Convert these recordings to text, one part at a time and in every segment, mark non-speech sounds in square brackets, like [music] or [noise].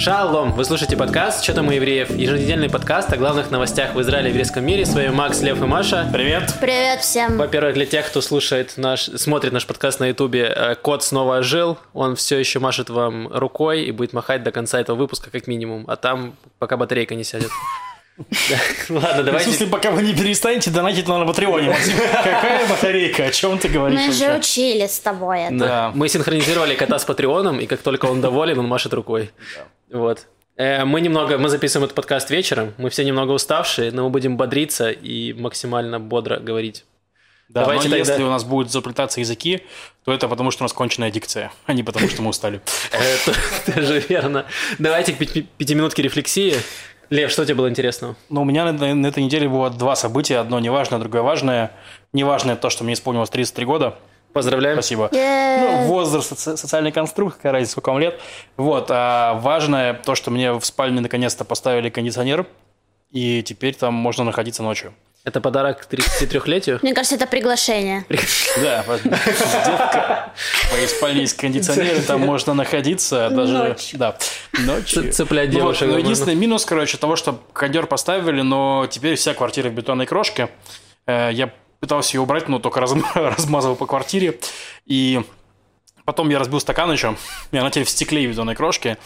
Шалом! Вы слушаете подкаст «Что там у евреев?» Еженедельный подкаст о главных новостях в Израиле и еврейском мире. С вами Макс, Лев и Маша. Привет! Привет всем! Во-первых, для тех, кто слушает наш, смотрит наш подкаст на ютубе, э, кот снова ожил. Он все еще машет вам рукой и будет махать до конца этого выпуска как минимум. А там пока батарейка не сядет. Ладно, В давайте... смысле, пока вы не перестанете донатить на Патреоне. Какая батарейка? О чем ты говоришь? Мы же учили с тобой это. Да. Мы синхронизировали кота с Патреоном, и как только он доволен, он машет рукой. Вот. Э, Мы немного, мы записываем этот подкаст вечером, мы все немного уставшие, но мы будем бодриться и максимально бодро говорить. Да, Давайте но тогда- если у нас будут заплетаться языки, то это потому, что у нас конченная дикция, а не потому, что мы устали. Это [laughs] тоже верно. Давайте к пяти- пятиминутке рефлексии. Лев, что тебе было интересного? Но у меня на, на этой неделе было два события. Одно неважное, другое важное. Неважное то, что мне исполнилось 33 года. Поздравляем. Спасибо. Е-е. Ну, возраст, соци- социальный конструкт, какая разница, сколько вам лет. Вот. А важное то, что мне в спальне наконец-то поставили кондиционер, и теперь там можно находиться ночью. Это подарок к 33-летию? Мне кажется, это приглашение. [laughs] Да, девка, в моей спальне есть кондиционер, и там можно находиться даже... Ночью. Да, ночью. Цеплять Ну девушек, но возможно. единственный минус, короче, того, что кондер поставили, но теперь вся квартира в бетонной крошке. Э, Я пытался ее убрать, но только разм- [laughs] размазывал по квартире. И потом я разбил стакан еще, и она теперь в стекле и в бетонной крошке.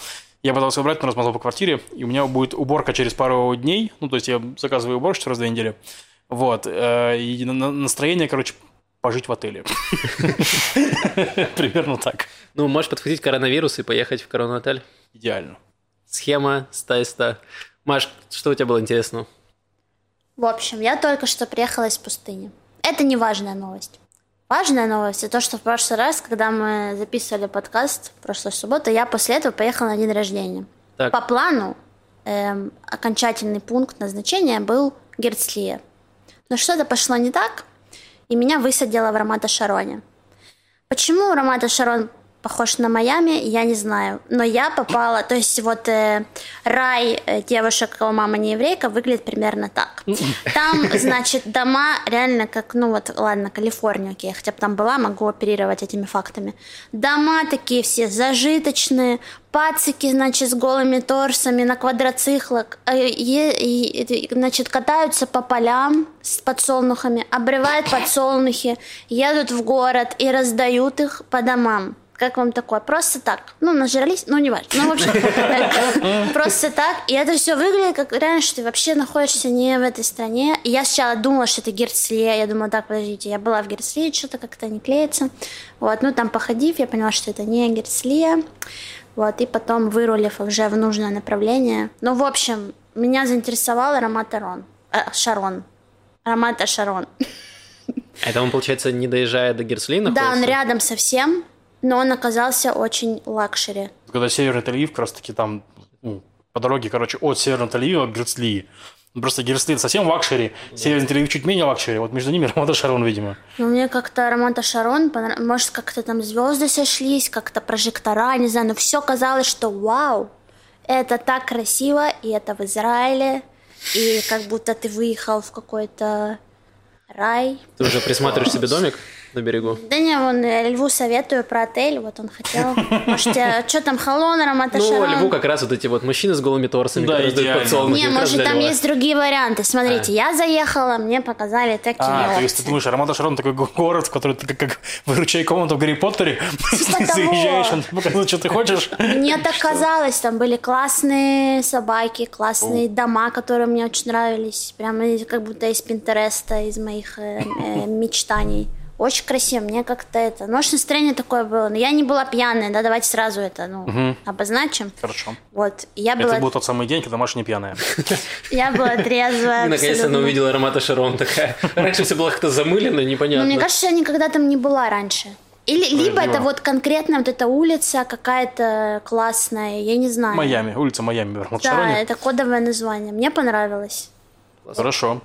Я пытался убрать, но размазал по квартире, и у меня будет уборка через пару дней. Ну, то есть я заказываю уборщицу раз в две недели. Вот. э, И на- на- настроение, короче, пожить в отеле. [laughs] Примерно так. Ну, можешь подхватить коронавирус и поехать в корона-отель. Идеально. Схема 100 из 100. Маш, что у тебя было интересного? В общем, я только что приехала из пустыни. Это не важная новость. Важная новость – то, что в прошлый раз, когда мы записывали подкаст, в прошлую субботу, я после этого поехала на день рождения. Так. По плану эм, окончательный пункт назначения был Герцлия. Но что-то пошло не так, и меня высадило в Рамата-Шароне. Почему Рамата-Шарон похож на Майами, я не знаю. Но я попала, то есть вот э, рай э, девушек, кого мама не еврейка, выглядит примерно так. [laughs] Там, значит, дома реально как, ну вот, ладно, Калифорния, окей, хотя бы там была, могу оперировать этими фактами. Дома такие все зажиточные, пацики, значит, с голыми торсами на квадроциклах, э, и, значит, катаются по полям с подсолнухами, обрывают подсолнухи, едут в город и раздают их по домам. Как вам такое? Просто так. Ну, нажрались, ну, не важно. Ну, в общем, [laughs] просто так. И это все выглядит, как реально, что ты вообще находишься не в этой стране. И я сначала думала, что это Герцлия. Я думала, так, подождите, я была в Герцлии, что-то как-то не клеится. Вот, ну, там походив, я поняла, что это не Герцлия. Вот, и потом вырулив уже в нужное направление. Ну, в общем, меня заинтересовал Рамат-а-Шарон. Э, Шарон. Рамат-а-Шарон. Это он, получается, не доезжая до Герцли Да, он находится? рядом совсем, но он оказался очень luxury. Когда Северный Тель-Авив, как раз таки там ну, по дороге, короче, от Северного Тель-Авива к Герцлии. Ну, Просто Герцли совсем luxury, Северный Тель-Авив чуть менее luxury. Вот между ними [laughs] Рамада Шарон, видимо. Но мне как-то аромат Шарон, понрав- может, как-то там звезды сошлись, как-то прожектора, не знаю, но все казалось, что вау, это так красиво, и это в Израиле, и как будто ты выехал в какой-то рай. Ты уже присматриваешь себе домик на берегу? Да не, вон, э, Льву советую про отель, вот он хотел. Может, что там, Халон, аромат [laughs] Ну? Льву как раз вот эти вот мужчины с голыми торсами, Да, которые сдают подсолнухи, Не, может, там есть другие варианты. Смотрите, я заехала, мне показали такие А, то есть ты думаешь, Рамада Шарон такой го- город, в который ты как, как выручай комнату в Гарри Поттере, [laughs] Типа заезжаешь, он показывает, что ты хочешь. Мне так казалось, там были классные собаки, классные дома, которые мне очень нравились. Прямо как будто из Пинтереста, из моих э, э, мечтаний. Очень красиво, мне как-то это... Может, настроение такое было, но я не была пьяная, да, давайте сразу это, ну, обозначим. Хорошо. Вот, я Это была, был тот самый день, когда Маша не пьяная. [laughs] я была трезвая наконец-то она увидела аромата Шарон такая. Раньше все было как-то замылено, Но непонятно. мне кажется, я никогда там не была раньше. Или, либо это вот конкретно вот эта улица какая-то классная, я не знаю. Майами, улица Майами Да, это кодовое название. Мне понравилось. Хорошо.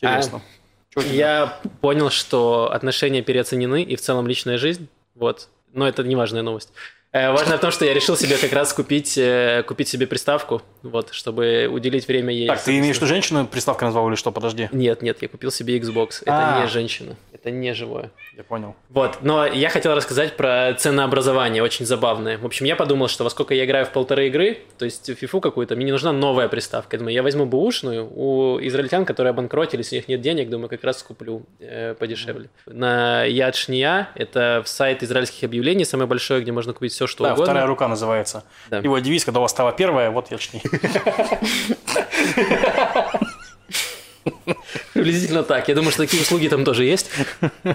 Интересно. Чё у тебя? Я понял, что отношения переоценены и в целом личная жизнь. Вот. Но это не важная новость. Э, важно в том, что я решил себе как раз купить, э, купить себе приставку, вот, чтобы уделить время ей. Так, ты имеешь в виду женщину приставка назвал или что? Подожди. Нет, нет, я купил себе Xbox. Это А. не женщина, это не живое. Я понял. Вот, но я хотел рассказать про ценообразование, очень забавное. В общем, я подумал, что во сколько я играю в полторы игры, то есть в фифу какую-то, мне не нужна новая приставка. Я думаю, я возьму бэушную у израильтян, которые обанкротились, у них нет денег, думаю, как раз куплю э, подешевле. На Ядшния, это сайт израильских объявлений, самый большой, где можно купить все, что Да, угодно. вторая рука называется. Да. Его девиз, когда у вас стала первая, вот я чти. [laughs] [laughs] [laughs] Приблизительно так. Я думаю, что такие услуги там тоже есть,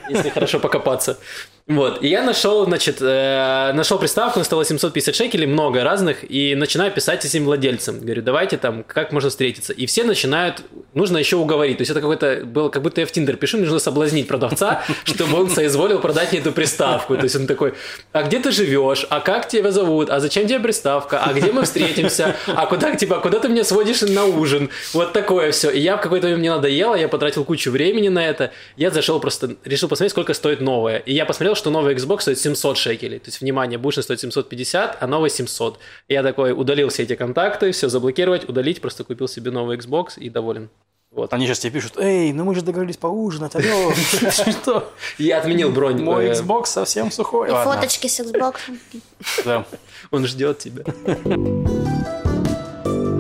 если хорошо покопаться. Вот. И я нашел, значит, э, нашел приставку, она стоила 750 шекелей, много разных, и начинаю писать этим владельцам. Говорю, давайте там, как можно встретиться. И все начинают, нужно еще уговорить. То есть это какой-то, было, как будто я в Тиндер пишу, нужно соблазнить продавца, [laughs] чтобы он соизволил продать мне эту приставку. То есть он такой, а где ты живешь? А как тебя зовут? А зачем тебе приставка? А где мы встретимся? А куда, типа, куда ты меня сводишь на ужин? Вот такое все. И я в какой-то момент мне надоело, я потратил кучу времени на это. Я зашел просто, решил посмотреть, сколько стоит новая. И я посмотрел, что новый Xbox стоит 700 шекелей. То есть, внимание, бушный стоит 750, а новый 700. И я такой удалил все эти контакты, все заблокировать, удалить, просто купил себе новый Xbox и доволен. Вот. Они сейчас тебе пишут, эй, ну мы же договорились поужинать, алло, [laughs] что? Я отменил бронь. Мой э, Xbox совсем сухой. И фоточки с Xbox. да. Он ждет тебя. [laughs]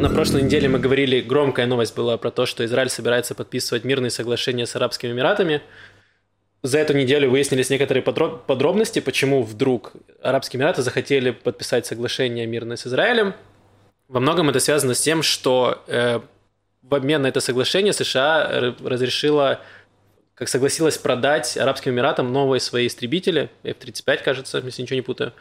На прошлой неделе мы говорили, громкая новость была про то, что Израиль собирается подписывать мирные соглашения с Арабскими Эмиратами. За эту неделю выяснились некоторые подро- подробности, почему вдруг Арабские Эмираты захотели подписать соглашение мирное с Израилем. Во многом это связано с тем, что э, в обмен на это соглашение США разрешила, как согласилась продать Арабским Эмиратам новые свои истребители, F-35, кажется, если ничего не путаю.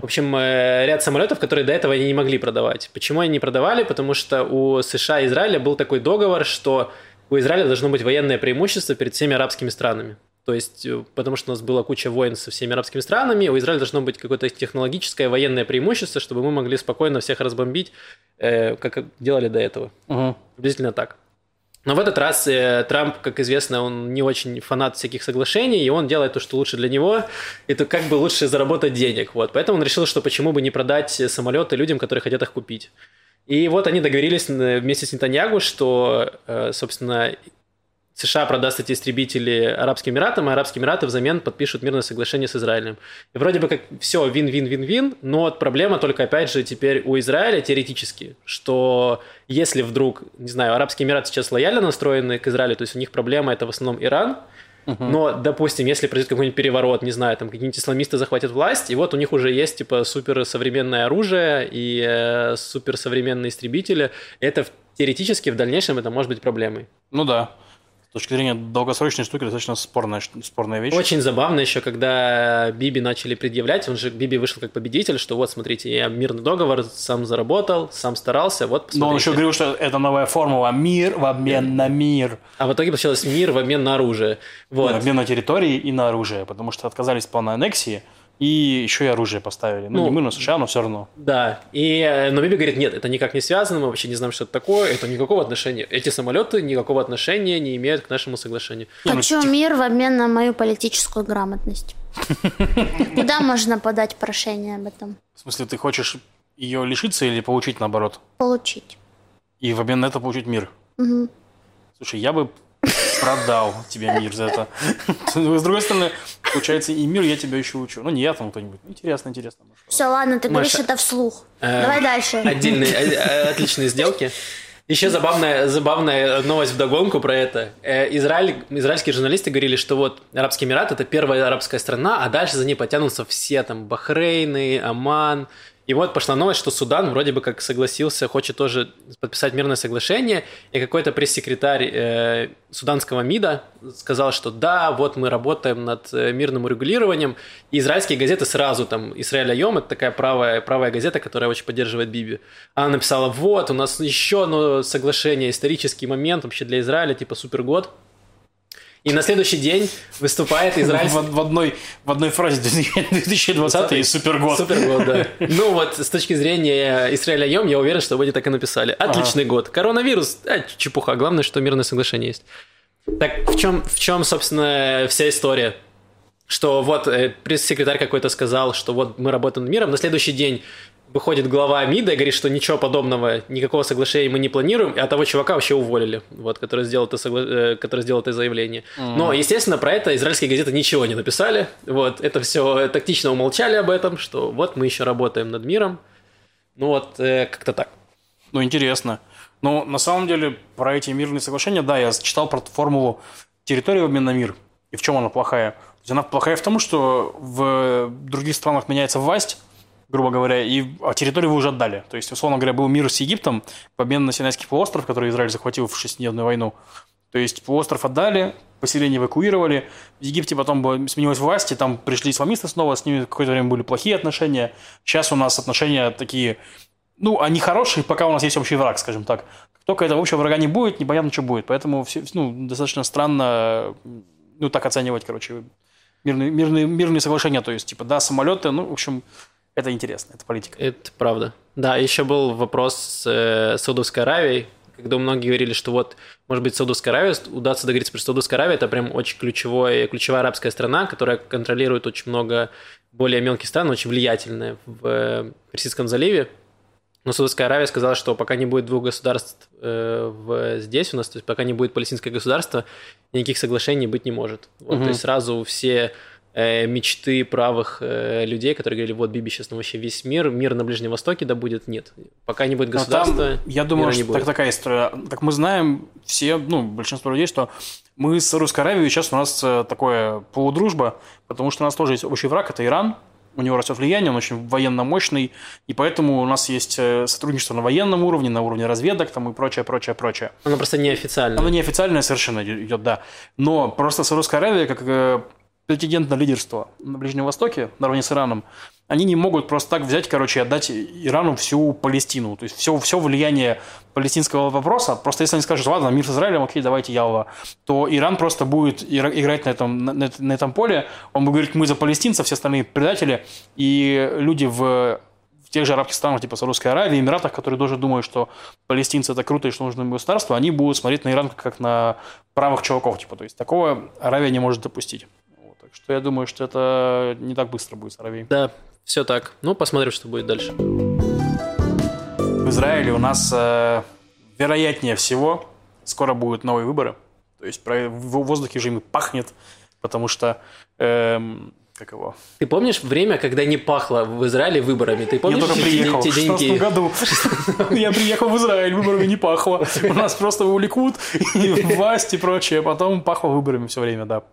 В общем, э, ряд самолетов, которые до этого они не могли продавать. Почему они не продавали? Потому что у США и Израиля был такой договор, что у Израиля должно быть военное преимущество перед всеми арабскими странами. То есть, э, потому что у нас была куча войн со всеми арабскими странами, у Израиля должно быть какое-то технологическое военное преимущество, чтобы мы могли спокойно всех разбомбить, э, как делали до этого. Мгм. Приблизительно так. Но в этот раз э, Трамп, как известно, он не очень фанат всяких соглашений, и он делает то, что лучше для него, это как бы лучше заработать денег. Вот. Поэтому он решил, что почему бы не продать самолеты людям, которые хотят их купить. И вот они договорились э, вместе с Нетаньягу, что, э, собственно, США продаст эти истребители Арабским Эмиратам, а Арабские Эмираты взамен подпишут мирное соглашение с Израилем. И вроде бы как все вин-вин-вин-вин, но вот проблема только, опять же, теперь у Израиля теоретически, что если вдруг, не знаю, Арабские Эмираты сейчас лояльно настроены к Израилю, то есть у них проблема это в основном Иран, но, допустим, если произойдет какой-нибудь переворот, не знаю, там какие-нибудь исламисты захватят власть, и вот у них уже есть типа суперсовременное оружие и э, суперсовременные истребители, это теоретически в дальнейшем это может быть проблемой. Ну да. С точки зрения долгосрочной штуки, достаточно спорная, спорная вещь. Очень забавно еще, когда Биби начали предъявлять, он же Биби вышел как победитель, что вот, смотрите, я мирный договор сам заработал, сам старался, вот Но он еще посмотрите. говорил, что это новая формула мир в обмен на мир. А в итоге получилось мир в обмен на оружие. Вот. В обмен на территории и на оружие, потому что отказались по аннексии и еще и оружие поставили. Ну, Ну, не мы на США, но все равно. Да, и, э, но Биби говорит, нет, это никак не связано, мы вообще не знаем, что это такое, это никакого отношения. Эти самолеты никакого отношения не имеют к нашему соглашению. Ну, Хочу типа- мир в обмен на мою политическую грамотность. [laughs] Куда можно подать прошение об этом? В смысле, ты хочешь ее лишиться или получить наоборот? Получить. И в обмен на это получить мир? Мгм. Слушай, я бы продал тебе мир за это. [laughs] С другой стороны, получается, и мир я тебя еще учу. Ну, не я там кто-нибудь. Интересно, интересно. Все, ладно, ты говоришь это вслух. э, Давай дальше. Отдельные, э, э, отличные сделки. Еще забавная, забавная новость вдогонку про это. Израиль, израильские журналисты говорили, что вот Арабские Эмираты – это первая арабская страна, а дальше за ней потянутся все, там, Бахрейны, Оман. И вот пошла новость, что Судан вроде бы как согласился, хочет тоже подписать мирное соглашение, и какой-то пресс-секретарь э, суданского МИДа сказал, что да, вот мы работаем над э, мирным урегулированием, и израильские газеты сразу, там, Израиль Айом, это такая правая, правая газета, которая очень поддерживает Биби, она написала, вот, у нас еще одно соглашение, исторический момент вообще для Израиля, типа супер год. И на следующий день выступает Израиль... В, в одной, в одной фразе [laughs] 2020 и супергод. Супергод, да. [laughs] Ну вот, с точки зрения Израиля Йом, я уверен, что они так и написали. Отличный год. Коронавирус, а, чепуха. Главное, что мирное соглашение есть. Так в чем, в чем, собственно, вся история? что вот э, пресс-секретарь какой-то сказал, что вот мы работаем над миром, на следующий день выходит глава МИДа и говорит, что ничего подобного, никакого соглашения мы не планируем, а того чувака вообще уволили, вот, который сделал это, согла... Э, который сделал это заявление. Mm-hmm. Но, естественно, про это израильские газеты ничего не написали, вот, это все тактично умолчали об этом, что вот мы еще работаем над миром, ну вот, э, как-то так. Ну, интересно. Ну, на самом деле, про эти мирные соглашения, да, я читал про формулу территории в обмен на мир, и в чем она плохая. То есть она плохая в том, что в других странах меняется власть, грубо говоря, и а территорию вы уже отдали. То есть, условно говоря, был мир с Египтом в обмен на Синайский полуостров, который Израиль захватил в шестидневную войну. То есть полуостров отдали, поселение эвакуировали. В Египте потом сменилась власть, и там пришли исламисты снова, с ними какое-то время были плохие отношения. Сейчас у нас отношения такие, ну, они хорошие, пока у нас есть общий враг, скажем так. Как только этого общего врага не будет, непонятно, что будет. Поэтому все, ну, достаточно странно ну, так оценивать, короче, мирные, мирные, мирные соглашения. То есть, типа, да, самолеты, ну, в общем, это интересно, это политика. Это правда. Да, еще был вопрос с э, Саудовской Аравией, когда многие говорили, что вот, может быть, Саудовская Аравия, удастся договориться, потому что Саудовская Аравия – это прям очень ключевой, ключевая арабская страна, которая контролирует очень много более мелких стран, очень влиятельная в э, Персидском заливе. Но Саудовская Аравия сказала, что пока не будет двух государств э, в, здесь у нас, то есть пока не будет палестинское государство, никаких соглашений быть не может. Вот, угу. То есть сразу все мечты правых э, людей, которые говорили, вот Биби сейчас ну, вообще весь мир, мир на Ближнем Востоке да будет, нет. Пока не будет государства, там, Я думаю, что так, такая история. Как мы знаем, все, ну, большинство людей, что мы с Русской Аравией сейчас у нас э, такое полудружба, потому что у нас тоже есть общий враг, это Иран, у него растет влияние, он очень военно мощный, и поэтому у нас есть сотрудничество на военном уровне, на уровне разведок там и прочее, прочее, прочее. Оно просто неофициальное. Оно неофициальное совершенно идет, да. Но просто Саудовская Аравия, как претендент на лидерство на Ближнем Востоке наравне с Ираном, они не могут просто так взять, короче, и отдать Ирану всю Палестину. То есть все, все влияние палестинского вопроса, просто если они скажут, ладно, мир с Израилем, окей, давайте Ялва, то Иран просто будет играть на этом, на, на этом поле, он будет говорить, мы за палестинцев, все остальные предатели, и люди в в тех же арабских странах, типа Саудовской Аравии, Эмиратах, которые тоже думают, что палестинцы это круто и что нужно государство, они будут смотреть на Иран как на правых чуваков. Типа. То есть такого Аравия не может допустить. Так что я думаю, что это не так быстро будет с Аравией. Да, все так. Ну, посмотрим, что будет дальше. В Израиле у нас, э, вероятнее всего, скоро будут новые выборы. То есть в воздухе же ими пахнет, потому что эм, как его? Ты помнишь время, когда не пахло в Израиле выборами? Ты помнишь я только приехал те, те деньги? В году. Я приехал в Израиль, выборами не пахло. У нас просто увлекут и власть и прочее. Потом пахло выборами все время, да.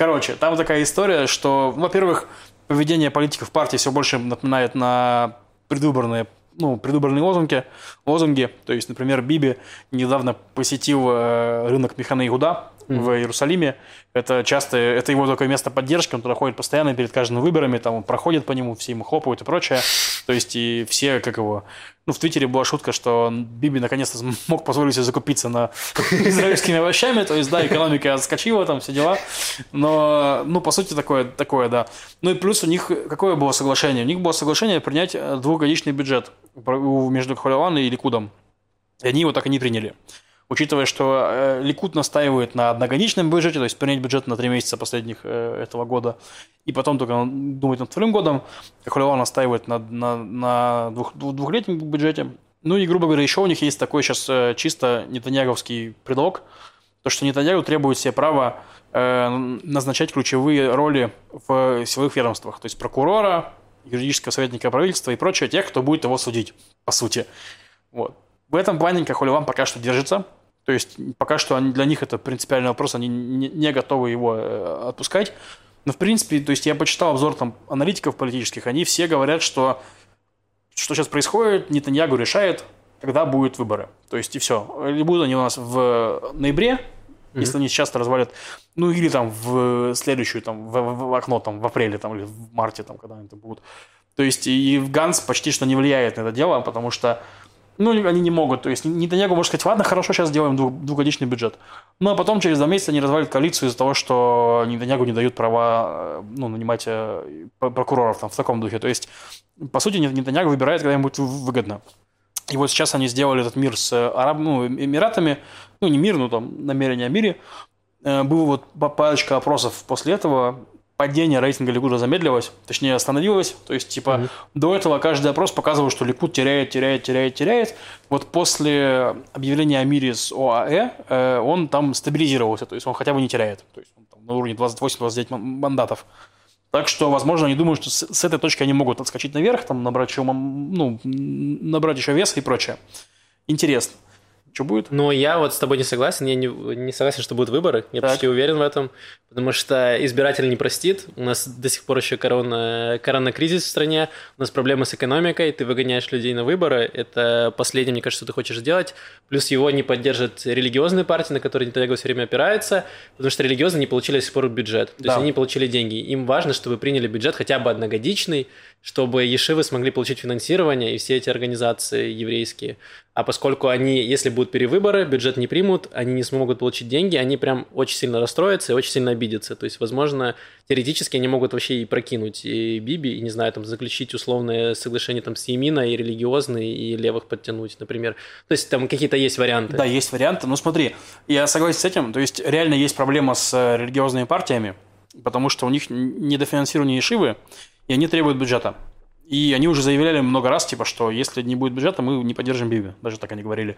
Короче, там такая история, что, во-первых, поведение политиков партии все больше напоминает на предвыборные ну, предвыборные лозунги, лозунги. То есть, например, Биби недавно посетил э, рынок Механа Игуда, mm-hmm. в Иерусалиме. Это часто, это его такое место поддержки, он туда ходит постоянно перед каждыми выборами, там он проходит по нему, все ему хлопают и прочее. То есть и все, как его... Ну, в Твиттере была шутка, что Биби наконец-то мог позволить себе закупиться на [laughs] израильскими овощами, то есть, да, экономика отскочила, там все дела. Но, ну, по сути, такое, такое, да. Ну и плюс у них, какое было соглашение? У них было соглашение принять двухгодичный бюджет между Хвалеван и Ликудом. И они его так и не приняли учитывая, что э, Ликут настаивает на одногодичном бюджете, то есть принять бюджет на три месяца последних э, этого года, и потом только думать над вторым годом, Кахулева настаивает на, на, на двух, двухлетнем бюджете. Ну и, грубо говоря, еще у них есть такой сейчас э, чисто нетаньяговский предлог, то, что Нетаньягу требует себе права э, назначать ключевые роли в силовых ведомствах, то есть прокурора, юридического советника правительства и прочее, тех, кто будет его судить, по сути. Вот. В этом плане Кахулеван пока что держится, то есть пока что они, для них это принципиальный вопрос, они не, не готовы его э, отпускать. Но в принципе, то есть я почитал обзор там аналитиков политических, они все говорят, что что сейчас происходит, Нетаньягу решает, когда будут выборы. То есть и все. Или будут они у нас в ноябре, mm-hmm. если они сейчас развалят, ну или там в следующую, там, в, в окно, там, в апреле, там, или в марте, там, когда они это будут. То есть и Ганс почти что не влияет на это дело, потому что ну, они не могут. То есть Нетаньягу может сказать, ладно, хорошо, сейчас сделаем двух, двухгодичный бюджет. Ну, а потом через два месяца они развалят коалицию из-за того, что Нетаньягу не дают права э, ну, нанимать э, прокуроров там, в таком духе. То есть, по сути, Нетаньягу выбирает, когда ему будет выгодно. И вот сейчас они сделали этот мир с Араб, ну, Эмиратами, ну, не мир, но там намерение о мире. Э, было вот парочка опросов после этого, падение рейтинга Ликуда замедлилось, точнее остановилось. То есть, типа, mm-hmm. до этого каждый опрос показывал, что Ликуд теряет, теряет, теряет, теряет. Вот после объявления о мире с ОАЭ э, он там стабилизировался, то есть он хотя бы не теряет. То есть он там на уровне 28-29 мандатов. Так что, возможно, они думают, что с, с этой точки они могут отскочить наверх, там набрать еще, ну, набрать еще веса и прочее. Интересно. Что будет? Но я вот с тобой не согласен. Я не, не согласен, что будут выборы. Я так. почти уверен в этом. Потому что избиратель не простит. У нас до сих пор еще корона, коронакризис в стране. У нас проблемы с экономикой. Ты выгоняешь людей на выборы. Это последнее, мне кажется, что ты хочешь сделать. Плюс его не поддержат религиозные партии, на которые Нетаньяху все время опирается. Потому что религиозные не получили до сих пор бюджет. То да. есть они не получили деньги. Им важно, чтобы приняли бюджет хотя бы одногодичный, чтобы ешивы смогли получить финансирование и все эти организации еврейские. А поскольку они, если будут перевыборы, бюджет не примут, они не смогут получить деньги, они прям очень сильно расстроятся и очень сильно обидятся. То есть, возможно, теоретически они могут вообще и прокинуть и Биби, и, не знаю, там, заключить условное соглашение там с Емина, и религиозные, и левых подтянуть, например. То есть, там какие-то есть варианты. Да, есть варианты. Но смотри, я согласен с этим. То есть, реально есть проблема с религиозными партиями, потому что у них недофинансирование Ешивы, и они требуют бюджета. И они уже заявляли много раз, типа, что если не будет бюджета, мы не поддержим Биби. Даже так они говорили.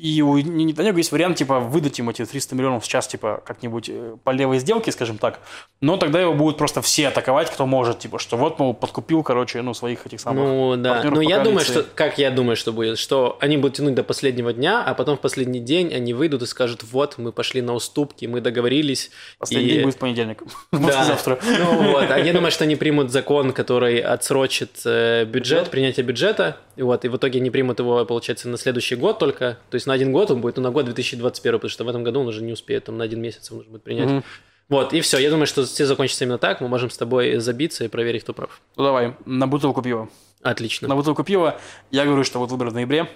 И у Нетаньяху есть вариант, типа, выдать ему эти 300 миллионов в час, типа, как-нибудь э, по левой сделке, скажем так. Но тогда его будут просто все атаковать, кто может, типа, что вот, мол, подкупил, короче, ну, своих этих самых Ну, да. Ну, я думаю, что, как я думаю, что будет, что они будут тянуть до последнего дня, а потом в последний день они выйдут и скажут, вот, мы пошли на уступки, мы договорились. Последний и... день будет в понедельник. [laughs] Да. завтра. Ну, вот. А я думаю, что они примут закон, который отсрочит э, бюджет, принятие бюджета, и вот, и в итоге они примут его, получается, на следующий год только, то есть на один год он будет, ну, на год 2021, потому что в этом году он уже не успеет, там, на один месяц он нужно будет принять. Mm-hmm. Вот, и все. Я думаю, что все закончится именно так. Мы можем с тобой забиться и проверить, кто прав. Ну, давай, на бутылку пива. Отлично. На бутылку пива я говорю, что вот выборы в ноябре.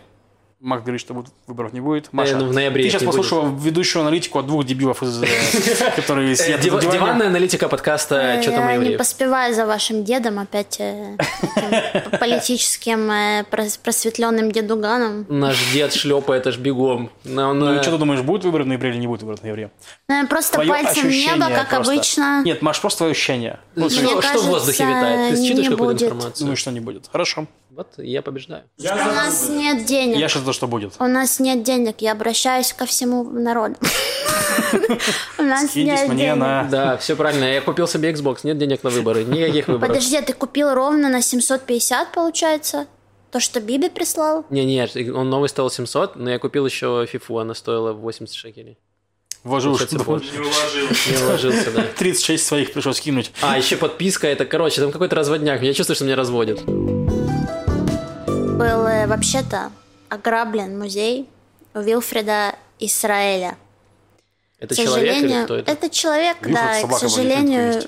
Макс говорит, что выборов не будет. Э, Маша, ну, в ноябре ты сейчас послушала будет. ведущую аналитику от двух дебилов, из, э, [laughs] которые сидят Див, Диванная аналитика подкаста «Что там Я не поспеваю за вашим дедом опять э, [laughs] политическим просветленным дедуганом. Наш дед шлепает аж бегом. Ну и что ты думаешь, будет выборы в ноябре или не будет выборов в ноябре? Просто пальцем небо, как обычно. Нет, Маш, просто твое ощущение. Что в воздухе витает? Ты считаешь какую-то информацию? Ну и что не будет? Хорошо. Вот я побеждаю. Я У нас нет денег. Я сейчас за что будет. У нас нет денег. Я обращаюсь ко всему народу. [laughs] У нас нет денег. Да, все правильно. Я купил себе Xbox. Нет денег на выборы. Никаких выборов. Подожди, а ты купил ровно на 750, получается? То, что Биби прислал? Не, нет, он новый стоил 700, но я купил еще FIFA, она стоила 80 шекелей. Вложил Не уложился. Не уложился, да. [laughs] 36 своих пришлось кинуть. А, еще подписка, это, короче, там какой-то разводняк. Я чувствую, что меня разводят был э, вообще-то ограблен музей Вилфреда Израиля. Это человек или кто это? Это человек, Вилфред да, к сожалению,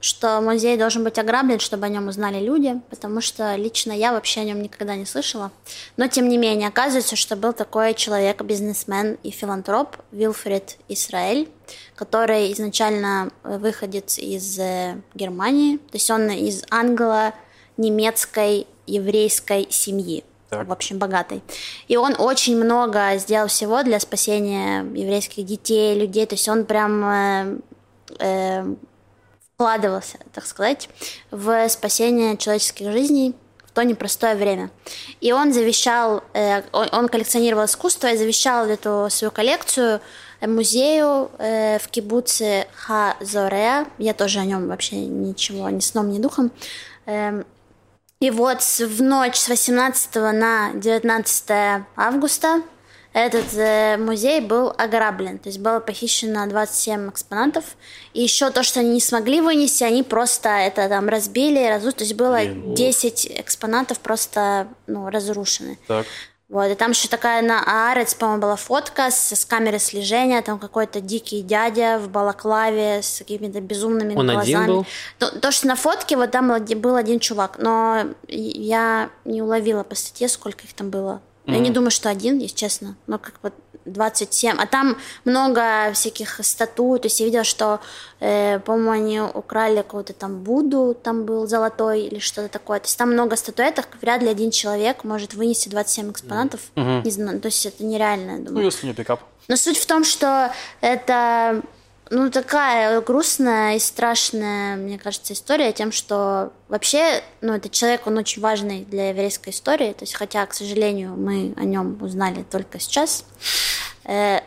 что музей должен быть ограблен, чтобы о нем узнали люди, потому что лично я вообще о нем никогда не слышала. Но, тем не менее, оказывается, что был такой человек, бизнесмен и филантроп Вилфред Израиль, который изначально выходит из э, Германии, то есть он из англо-немецкой еврейской семьи. Так. в общем, богатой. И он очень много сделал всего для спасения еврейских детей, людей. То есть он прям э, э, вкладывался, так сказать, в спасение человеческих жизней в то непростое время. И он завещал, э, он, он коллекционировал искусство и завещал эту свою коллекцию музею э, в кибуце Ха-Зореа. Я тоже о нем вообще ничего ни сном, ни духом. Э, и вот в ночь с 18 на 19 августа этот э, музей был ограблен. То есть было похищено 27 экспонатов. И еще то, что они не смогли вынести, они просто это там разбили, разрушили. То есть было 10 экспонатов просто ну, разрушены. Так. Вот, и там еще такая на Аарец, по-моему, была фотка с, с камеры слежения, там какой-то дикий дядя в балаклаве с какими-то безумными Он глазами. один был? То, то, что на фотке, вот там был один чувак, но я не уловила по статье, сколько их там было. Mm-hmm. Я не думаю, что один, если честно, но как бы 27. А там много всяких статуй. То есть я видела, что, э, по-моему, они украли какого-то там Буду, там был золотой или что-то такое. То есть там много статуэток. Вряд ли один человек может вынести 27 экспонатов. Mm-hmm. Не знаю, то есть это нереально, я думаю. Ну, если не пикап. Но суть в том, что это ну, такая грустная и страшная, мне кажется, история тем, что вообще, ну, этот человек, он очень важный для еврейской истории, то есть, хотя, к сожалению, мы о нем узнали только сейчас,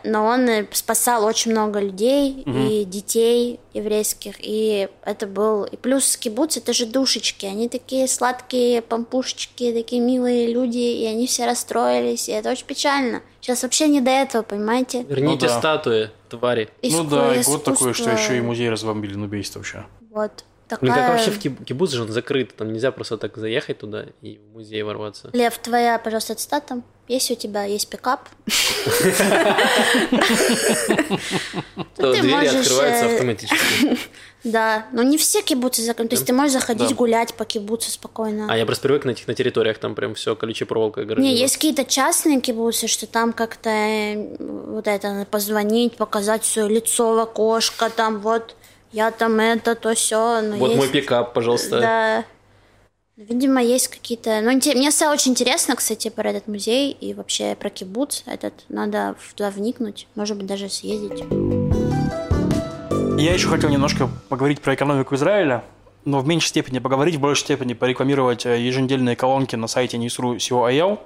но он э, спасал очень много людей угу. и детей еврейских, и это был... И плюс кибуц — это же душечки, они такие сладкие помпушечки, такие милые люди, и они все расстроились, и это очень печально. Сейчас вообще не до этого, понимаете? Верните ну, да. статуи, твари. Иску... Ну да, и вот такое, что еще и музей разбомбили на убийство вообще. Вот. Такая... Блин, как вообще в кибуц же он закрыт, там нельзя просто так заехать туда и в музей ворваться. Лев, твоя, пожалуйста, цитата. Если у тебя есть пикап, то двери открываются э, автоматически. [laughs] Да, но не все кибуцы закрыты. То есть ты можешь заходить гулять по кибуцу спокойно. А я просто привык на этих на территориях, там прям все колючей проволокой Не, есть какие-то частные кибуцы, что там как-то э, вот это позвонить, показать свое лицо в окошко, там вот я там это, то все. Вот мой пикап, пожалуйста. Да. Видимо, есть какие-то... Ну, мне стало очень интересно, кстати, про этот музей и вообще про кибуц этот. Надо туда вникнуть, может быть, даже съездить. Я еще хотел немножко поговорить про экономику Израиля, но в меньшей степени поговорить, в большей степени порекламировать э, еженедельные колонки на сайте news.ru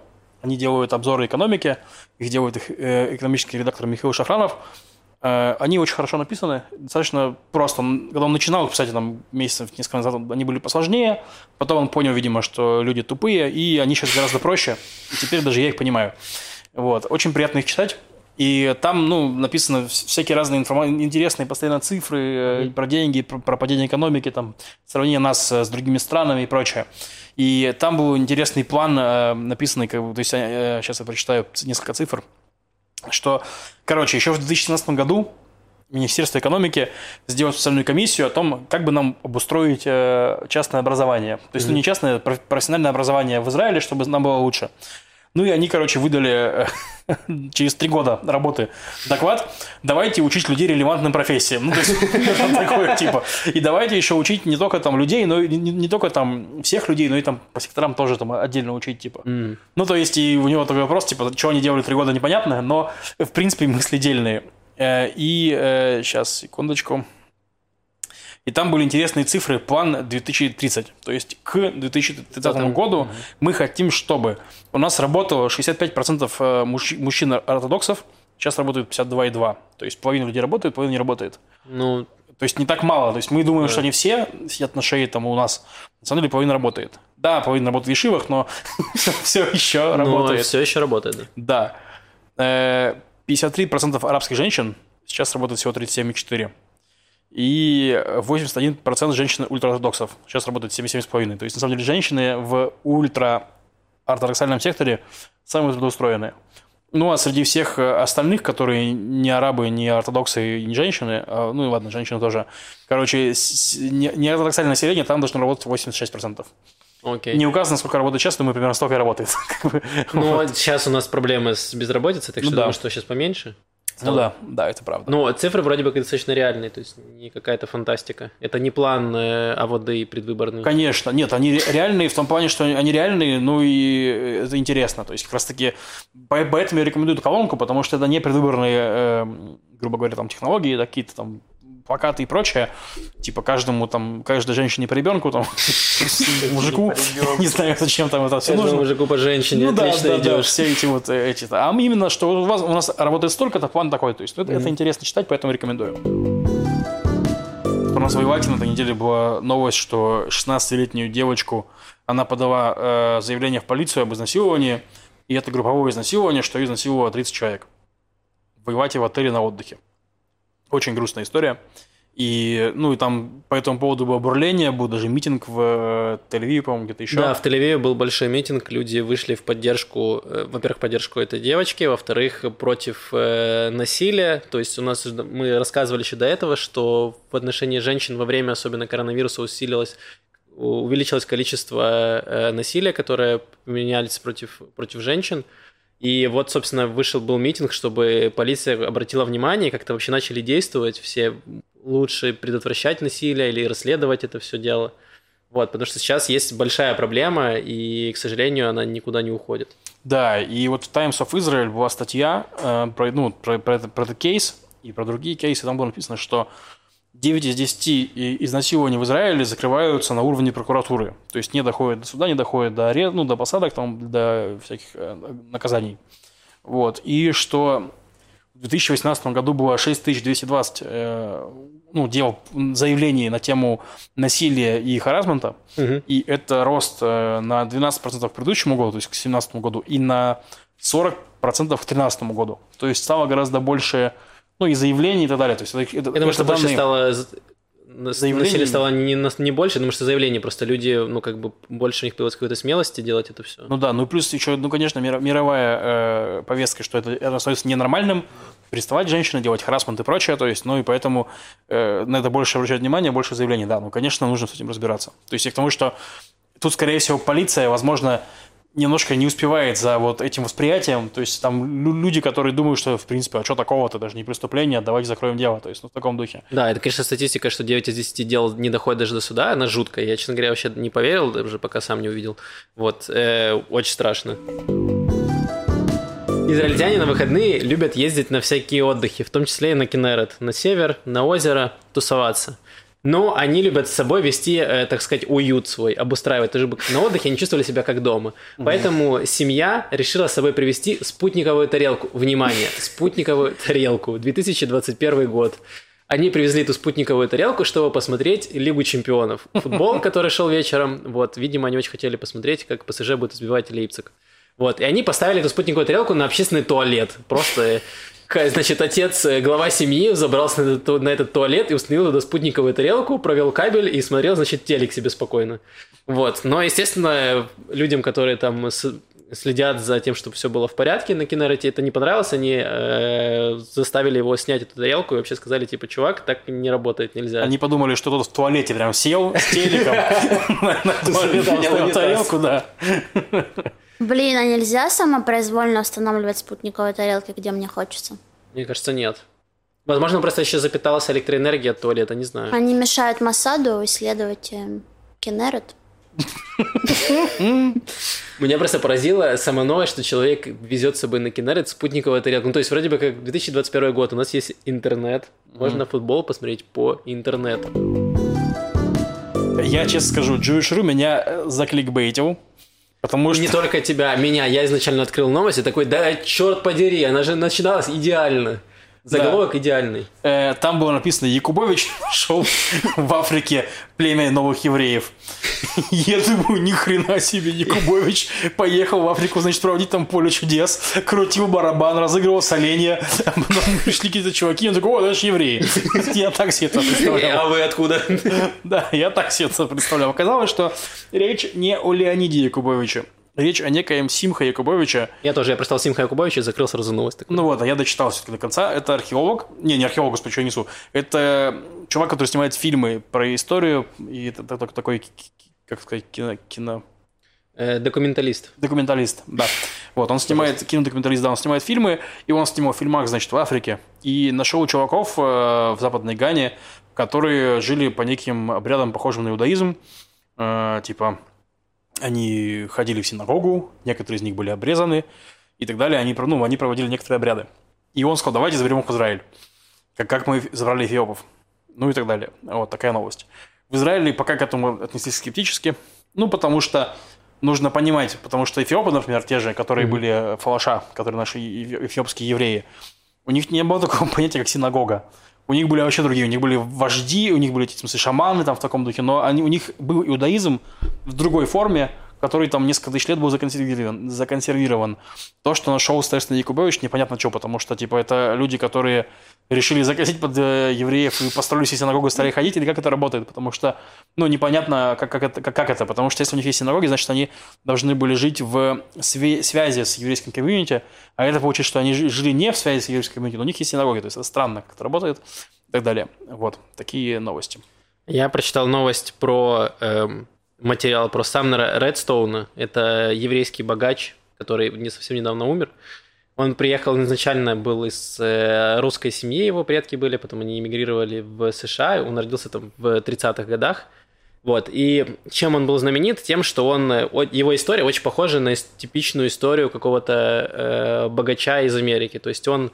Они делают обзоры экономики, их делает их э, экономический редактор Михаил Шахранов – Э, они очень хорошо написаны, достаточно просто. Когда он начинал писать там месяцев несколько назад, они были посложнее. Потом он понял, видимо, что люди тупые, и они сейчас гораздо проще. И теперь даже я их понимаю. Вот. Очень приятно их читать. И там, ну, написано всякие разные информа- интересные постоянно цифры mm-hmm. про деньги, про, про падение экономики, там, сравнение нас с другими странами и прочее. И там был интересный план, э, написанный, как бы, то есть, сейчас я прочитаю несколько цифр что, короче, еще в 2017 году Министерство экономики сделало специальную комиссию о том, как бы нам обустроить э, частное образование. То есть, mm-hmm. ну, не частное, а профессиональное образование в Израиле, чтобы нам было лучше. Ну и они, короче, выдали э, [laughs] через три года работы доклад, давайте учить людей релевантным профессиям. Ну, то есть, [laughs] такое типа. И давайте еще учить не только там людей, но и не, не только там всех людей, но и там по секторам тоже там отдельно учить, типа. Mm. Ну, то есть, и у него такой вопрос, типа, что они делали три года, непонятно, но, в принципе, мысли дельные. Э, и сейчас, э, секундочку. И там были интересные цифры, план 2030. То есть к 2030 Потом... году угу. мы хотим, чтобы у нас работало 65% э, мужчин-ортодоксов, сейчас работают 52,2. То есть половина людей работает, половина не работает. Ну, то есть не так мало. То есть мы думаем, да. что они все сидят на шее там у нас. На самом деле половина работает. Да, половина работает в ешивах, но [laughs] все еще работает. все еще работает, да. Да. 53% арабских женщин, сейчас работает всего 37,4% и 81% женщин ультраортодоксов. Сейчас работает 77,5%. То есть, на самом деле, женщины в ультраортодоксальном секторе самые трудоустроенные. Ну, а среди всех остальных, которые не арабы, не ортодоксы, не женщины, а, ну и ладно, женщины тоже, короче, не ортодоксальное население там должно работать 86%. Окей. Не указано, сколько работает сейчас, но мы примерно столько и работает. [laughs] Ну, сейчас у нас проблемы с безработицей, так что ну, думаю, что сейчас поменьше. Ну да, да, это правда. Но цифры вроде бы достаточно реальные, то есть не какая-то фантастика. Это не план э, АВД и предвыборный. Конечно, нет, они реальные в том плане, что они реальные, ну и это интересно. То есть как раз-таки поэтому я рекомендую эту колонку, потому что это не предвыборные, э, грубо говоря, там технологии, какие-то там плакаты и прочее, типа каждому там, каждой женщине по ребенку, там, [laughs] мужику, [laughs] не знаю, зачем там это все нужно. мужику по женщине, ну, да, да, да, все эти вот э, эти. А именно, что у вас у нас работает столько-то, план такой, то есть это, это интересно читать, поэтому рекомендую. У нас в Иваке на этой неделе была новость, что 16-летнюю девочку, она подала э, заявление в полицию об изнасиловании, и это групповое изнасилование, что изнасиловало 30 человек. В Ивате в отеле на отдыхе. Очень грустная история. И, ну, и там по этому поводу было бурление, был даже митинг в э, Тель-Авиве, по-моему, где-то еще. Да, в Тель-Авиве был большой митинг, люди вышли в поддержку, э, во-первых, поддержку этой девочки, во-вторых, против э, насилия. То есть у нас, мы рассказывали еще до этого, что в отношении женщин во время, особенно коронавируса, усилилось увеличилось количество э, насилия, которое применялись против, против женщин. И вот, собственно, вышел был митинг, чтобы полиция обратила внимание, как-то вообще начали действовать, все лучше предотвращать насилие или расследовать это все дело. Вот, потому что сейчас есть большая проблема, и, к сожалению, она никуда не уходит. Да, и вот в Times of Israel была статья э, про, ну, про, про, про этот кейс, и про другие кейсы, там было написано, что 9 из 10 изнасилований в Израиле закрываются на уровне прокуратуры. То есть не доходят до суда, не доходят до, арест, ну, до посадок, там, до всяких э, наказаний. Вот. И что в 2018 году было 6220 э, ну, дел, заявлений на тему насилия и харасмента. Угу. И это рост э, на 12% к предыдущему году, то есть к 2017 году, и на 40% к 2013 году. То есть стало гораздо больше ну, и заявлений и так далее. То есть, это, Я думаю, что данные... больше стало заявлений... насилие стало не, не больше, потому что заявление просто люди, ну, как бы больше у них появилось какой-то смелости делать это все. Ну да, ну плюс еще, ну, конечно, мировая э, повестка, что это, это становится ненормальным, приставать женщины, делать харасмент и прочее, то есть, ну, и поэтому э, на это больше обращать внимание, больше заявлений, да, ну, конечно, нужно с этим разбираться. То есть, и к тому, что тут, скорее всего, полиция, возможно, немножко не успевает за вот этим восприятием. То есть там люди, которые думают, что, в принципе, а что такого-то, даже не преступление, давайте закроем дело. То есть, ну, в таком духе. Да, это, конечно, статистика, что 9 из 10 дел не доходит даже до суда, она жуткая. Я, честно говоря, вообще не поверил, даже пока сам не увидел. Вот, э, очень страшно. Израильтяне на выходные любят ездить на всякие отдыхи, в том числе и на Кенерет, на север, на озеро, тусоваться. Но они любят с собой вести, э, так сказать, уют свой, обустраивать. Чтобы на отдыхе они чувствовали себя как дома. Поэтому семья решила с собой привезти спутниковую тарелку. Внимание, спутниковую тарелку. 2021 год. Они привезли эту спутниковую тарелку, чтобы посмотреть Лигу чемпионов. Футбол, [laughs] который шел вечером. Вот, видимо, они очень хотели посмотреть, как ПСЖ будет избивать Лейпциг. Вот, и они поставили эту спутниковую тарелку на общественный туалет. Просто Значит, отец, э, глава семьи, забрался на этот, на этот туалет и установил туда спутниковую тарелку, провел кабель и смотрел, значит, телек себе спокойно. Вот. Но, естественно, людям, которые там следят за тем, чтобы все было в порядке на Кинерете, это не понравилось, они э, заставили его снять эту тарелку и вообще сказали, типа, чувак, так не работает, нельзя. Они подумали, что тот в туалете прям сел с телеком [laughs] [laughs] на тарелку, да. Блин, а нельзя самопроизвольно устанавливать спутниковые тарелки, где мне хочется? Мне кажется, нет. Возможно, просто еще запиталась электроэнергия от туалета, не знаю. Они мешают Масаду исследовать э, Кенерет. [laughs] Меня просто поразило само новое, что человек везет с собой на Кинерет спутниковую тарелку. Ну, то есть, вроде бы как 2021 год, у нас есть интернет, можно футбол посмотреть по интернету. Я честно скажу, Jewish Ru меня э, закликбейтил. Потому что... Не только тебя, меня. Я изначально открыл новость и такой, да черт подери, она же начиналась идеально. Заголовок да. идеальный. Э, там было написано «Якубович шел в Африке племя новых евреев». Я думаю, ни хрена себе, Якубович поехал в Африку, значит, проводить там поле чудес, крутил барабан, разыгрывал соленья, а потом [laughs] пришли какие-то чуваки, он такой, о, даже евреи. Я так себе это представлял. А вы откуда? Да, я так себе это представлял. Оказалось, что речь не о Леониде Якубовиче, Речь о некоем Симха Якубовиче. Я тоже, я прочитал Симха Якубовича и закрыл сразу новость. Такую. Ну вот, а я дочитал все-таки до конца. Это археолог. Не, не археолог, господи, что я несу. Это чувак, который снимает фильмы про историю. И это такой, как сказать, кино... кино... Э, документалист. Документалист, да. Вот, он снимает, кинодокументалист, да, он снимает фильмы, и он снимал в фильмах, значит, в Африке. И нашел чуваков э, в Западной Гане, которые жили по неким обрядам, похожим на иудаизм. Э, типа, они ходили в синагогу, некоторые из них были обрезаны и так далее. Они, ну, они проводили некоторые обряды. И он сказал, давайте заберем их в Израиль. Как, как мы забрали эфиопов. Ну и так далее. Вот такая новость. В Израиле пока к этому отнеслись скептически. Ну, потому что нужно понимать, потому что эфиопы, например, те же, которые mm-hmm. были фалаша, которые наши эфиопские евреи, у них не было такого [laughs] понятия, как синагога. У них были вообще другие, у них были вожди, у них были, в смысле, шаманы там в таком духе, но они, у них был иудаизм в другой форме, который там несколько тысяч лет был законсервирован. законсервирован. То, что нашел Стефан Якубович, непонятно что, потому что, типа, это люди, которые решили закосить под э, евреев и построили себе синагогу, стали ходить, или как это работает, потому что, ну, непонятно, как, как, это, как, как это, потому что если у них есть синагоги, значит, они должны были жить в све- связи с еврейским комьюнити, а это получается, что они жили не в связи с еврейским комьюнити, но у них есть синагоги, то есть это странно, как это работает и так далее. Вот, такие новости. Я прочитал новость про эм, материал про Самнера Редстоуна. Это еврейский богач, который не совсем недавно умер. Он приехал изначально, был из э, русской семьи, его предки были, потом они эмигрировали в США, он родился там в 30-х годах. Вот, и чем он был знаменит? Тем, что он, его история очень похожа на типичную историю какого-то э, богача из Америки. То есть он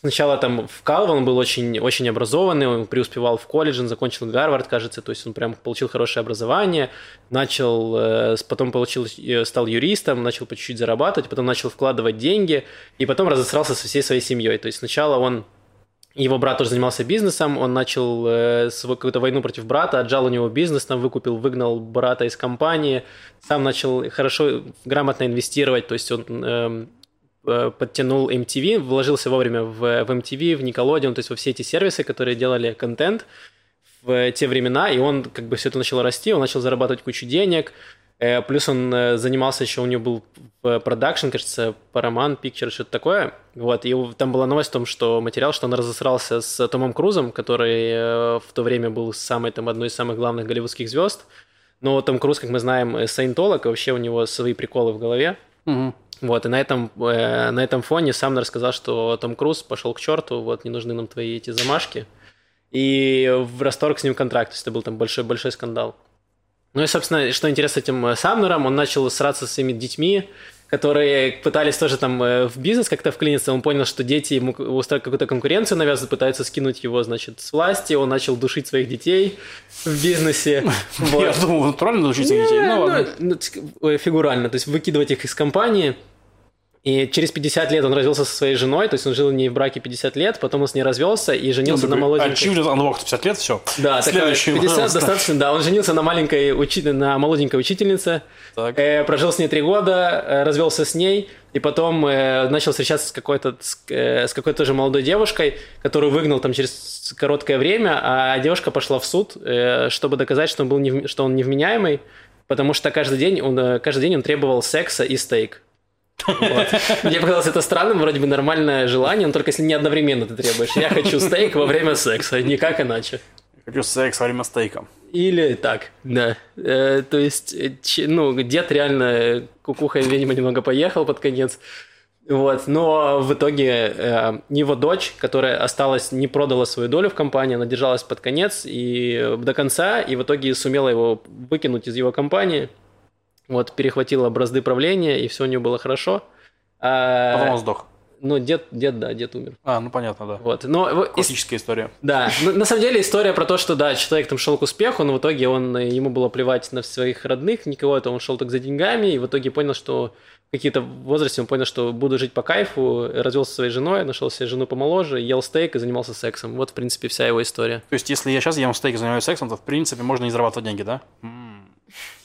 сначала там вкалывал, он был очень, очень образованный, он преуспевал в колледже, он закончил Гарвард, кажется, то есть он прям получил хорошее образование, начал, э, потом получил, э, стал юристом, начал по чуть-чуть зарабатывать, потом начал вкладывать деньги, и потом разосрался со всей своей семьей. То есть сначала он его брат тоже занимался бизнесом, он начал э, свою какую-то войну против брата, отжал у него бизнес, там выкупил, выгнал брата из компании, сам начал хорошо, грамотно инвестировать, то есть он эм, подтянул MTV, вложился вовремя в, в MTV, в Nickelodeon, то есть во все эти сервисы, которые делали контент в те времена, и он как бы все это начало расти, он начал зарабатывать кучу денег, Э, плюс он э, занимался еще, у него был продакшн, кажется, Paramount Picture, что-то такое. Вот, и там была новость о том, что материал, что он разосрался с Томом Крузом, который э, в то время был самой, там, одной из самых главных голливудских звезд. Но Том Круз, как мы знаем, саентолог, и вообще у него свои приколы в голове. Вот, и на этом, на этом фоне сам рассказал, что Том Круз пошел к черту, вот, не нужны нам твои эти замашки. И в расторг с ним контракт, то есть это был там большой-большой скандал. Ну и, собственно, что интересно этим э, Самнером, он начал сраться с своими детьми, которые пытались тоже там э, в бизнес как-то вклиниться, он понял, что дети ему устраивают какую-то конкуренцию навязывают, пытаются скинуть его, значит, с власти, он начал душить своих детей в бизнесе. [laughs] Я думал, натурально душить своих детей, ну. Ну, э, фигурально, то есть выкидывать их из компании, и через 50 лет он развелся со своей женой, то есть он жил не в браке 50 лет, потом он с ней развелся и женился ну, на молоденькой... Achievement unlocked 50 лет, все. Да, Следующий 50 достаточно, да. Он женился на маленькой, учи... на молоденькой учительнице, так. э, прожил с ней три года, э, развелся с ней, и потом э, начал встречаться с какой-то с, э, с какой-то тоже молодой девушкой, которую выгнал там через короткое время, а девушка пошла в суд, э, чтобы доказать, что он, был не, что он невменяемый, потому что каждый день он, каждый день он требовал секса и стейк. Вот. Мне показалось это странным, вроде бы нормальное желание, но только если не одновременно ты требуешь. Я хочу стейк во время секса, никак иначе. Хочу секс во время стейка. Или так, да. Э, то есть, э, ну, дед реально кукуха, видимо, немного поехал под конец. Вот, но в итоге э, его дочь, которая осталась, не продала свою долю в компании, она держалась под конец и до конца, и в итоге сумела его выкинуть из его компании, вот, перехватила бразды правления, и все у нее было хорошо. А, Потом он сдох. Ну, дед, дед, да, дед умер. А, ну понятно, да. Вот. Но, Классическая история. Да. Но, на самом деле история про то, что да, человек там шел к успеху, но в итоге он ему было плевать на своих родных, никого это он шел так за деньгами, и в итоге понял, что в какие-то возрасте он понял, что буду жить по кайфу, развелся со своей женой, нашел себе жену помоложе, ел стейк и занимался сексом. Вот, в принципе, вся его история. То есть, если я сейчас ем стейк и занимаюсь сексом, то, в принципе, можно не зарабатывать деньги, да?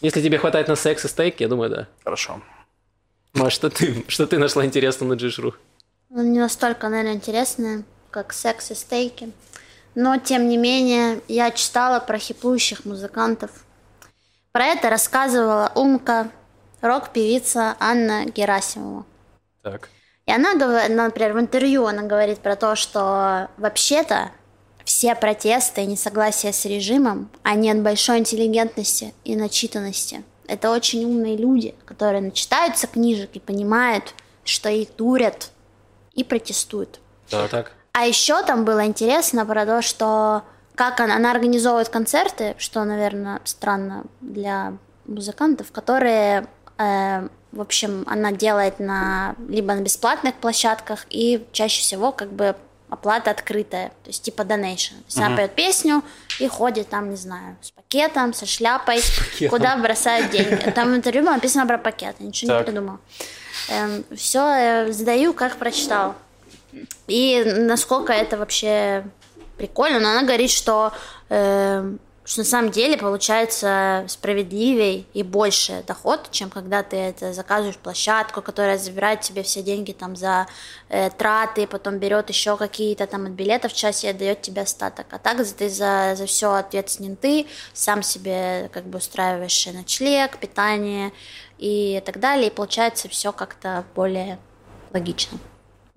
Если тебе хватает на секс и стейк, я думаю, да. Хорошо. Маш, что ты, что ты нашла интересного на Джишру? Ну, не настолько, наверное, интересное, как секс и стейки. Но, тем не менее, я читала про хиплующих музыкантов. Про это рассказывала Умка, рок-певица Анна Герасимова. Так. И она, например, в интервью она говорит про то, что вообще-то все протесты и несогласия с режимом, они от большой интеллигентности и начитанности. Это очень умные люди, которые начитаются книжек и понимают, что их дурят и протестуют. Так. так. А еще там было интересно про то, что как она, она организовывает концерты, что, наверное, странно для музыкантов, которые, э, в общем, она делает на либо на бесплатных площадках и чаще всего как бы оплата открытая, то есть типа donation. То есть uh-huh. она поет песню и ходит там, не знаю, с пакетом, со шляпой, с куда бросают деньги. Там в интервью было написано про пакет, я ничего так. не придумала. Эм, все э, задаю, как прочитал. И насколько это вообще прикольно, но она говорит, что э, что на самом деле получается справедливее и больше доход, чем когда ты это заказываешь площадку, которая забирает тебе все деньги там за э, траты, потом берет еще какие-то там от билетов часть и отдает тебе остаток. А так ты за, за все ответственен ты, сам себе как бы устраиваешь ночлег, питание и так далее, и получается все как-то более логично.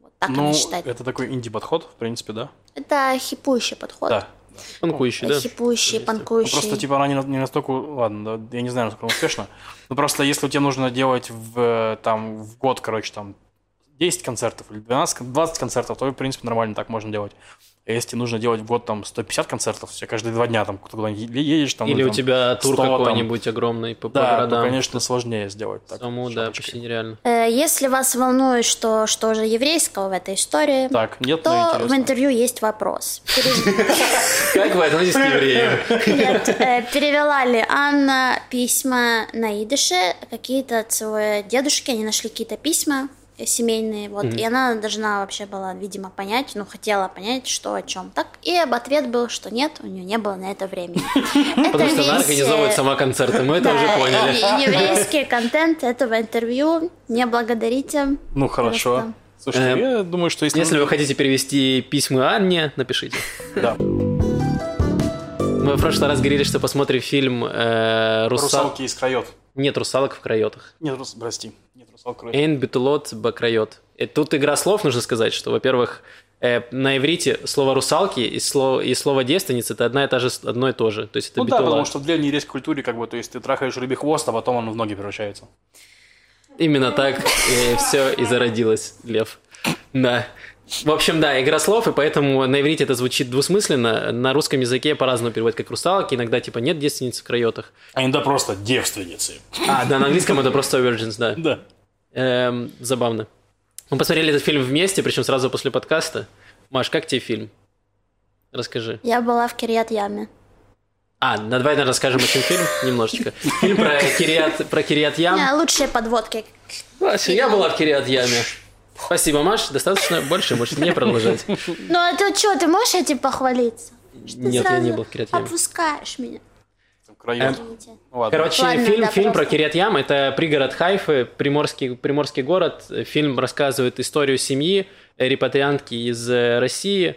Вот так ну. Это такой инди-подход, в принципе, да? Это хипующий подход. Да, Панкующий, да? Хипующий, панкующий. Ну, просто, типа, она не, не настолько... Ладно, я не знаю, насколько успешно. Но просто если тебе нужно делать в, там, в год, короче, там, 10 концертов или 12, 20 концертов, то, в принципе, нормально так можно делать. А если нужно делать в год там 150 концертов, все каждые два дня там куда-нибудь едешь, там, Или ну, у там, тебя тур 100 там. какой-нибудь огромный по, по Да, то, городам. конечно, сложнее сделать. Так, Самому, да, почти нереально. Э, Если вас волнует, что, что же еврейского в этой истории, Так, нет, то в интервью есть вопрос. [laughs] Как вы относитесь к евреям? Нет, э, перевела ли Анна письма на идыше какие-то от своего дедушки, они нашли какие-то письма семейные, вот, и она должна вообще была, видимо, понять, ну, хотела понять, что о чем. Так, и об ответ был, что нет, у нее не было на это времени. [laughs] Потому что она организовывает э, сама концерты, мы это уже поняли. [laughs] еврейский контент этого интервью. Не благодарите. Ну, хорошо. Слушайте, Эм, я думаю, что если... Если вы хотите перевести письма Анне, напишите. Да. Мы в прошлый раз говорили, что посмотрим фильм э, «Русал...» Русалки из крайот. Нет русалок в крайотах. Нет, прости. Эйн битулот бакрайот. И тут игра слов, нужно сказать, что, во-первых, э, на иврите слово русалки и слово, и слово девственница это одна и та же, одно и то же. То есть это Ну да, битула. потому что в древней еврейской культуре, как бы, то есть ты трахаешь рыбий хвост, а потом он в ноги превращается. Именно так все и зародилось, Лев. Да. В общем, да, игра слов, и поэтому на иврите это звучит двусмысленно. На русском языке по-разному переводят как русалки, иногда типа нет девственниц в крайотах. А иногда просто девственницы. А, да, на английском это просто virgins, да. Да. Эм, забавно. Мы посмотрели этот фильм вместе, причем сразу после подкаста. Маш, как тебе фильм? Расскажи. Я была в Кириат Яме. А, ну, давай наверное, расскажем, о чем фильм немножечко. Фильм про Кириат, про Кириат Ям. А, Лучшие подводки. Вася, я была в Кириат Яме. Спасибо, Маш. Достаточно больше, можешь не продолжать. Ну а ты что, ты можешь этим похвалиться? Что Нет, я не был в Кириат Яме. Опускаешь меня. Извините. Ну ладно. Короче, Ладно, фильм, да, фильм про пожалуйста. Кириат Ям. Это пригород Хайфы, приморский, приморский город. Фильм рассказывает историю семьи, репатриантки из э, России,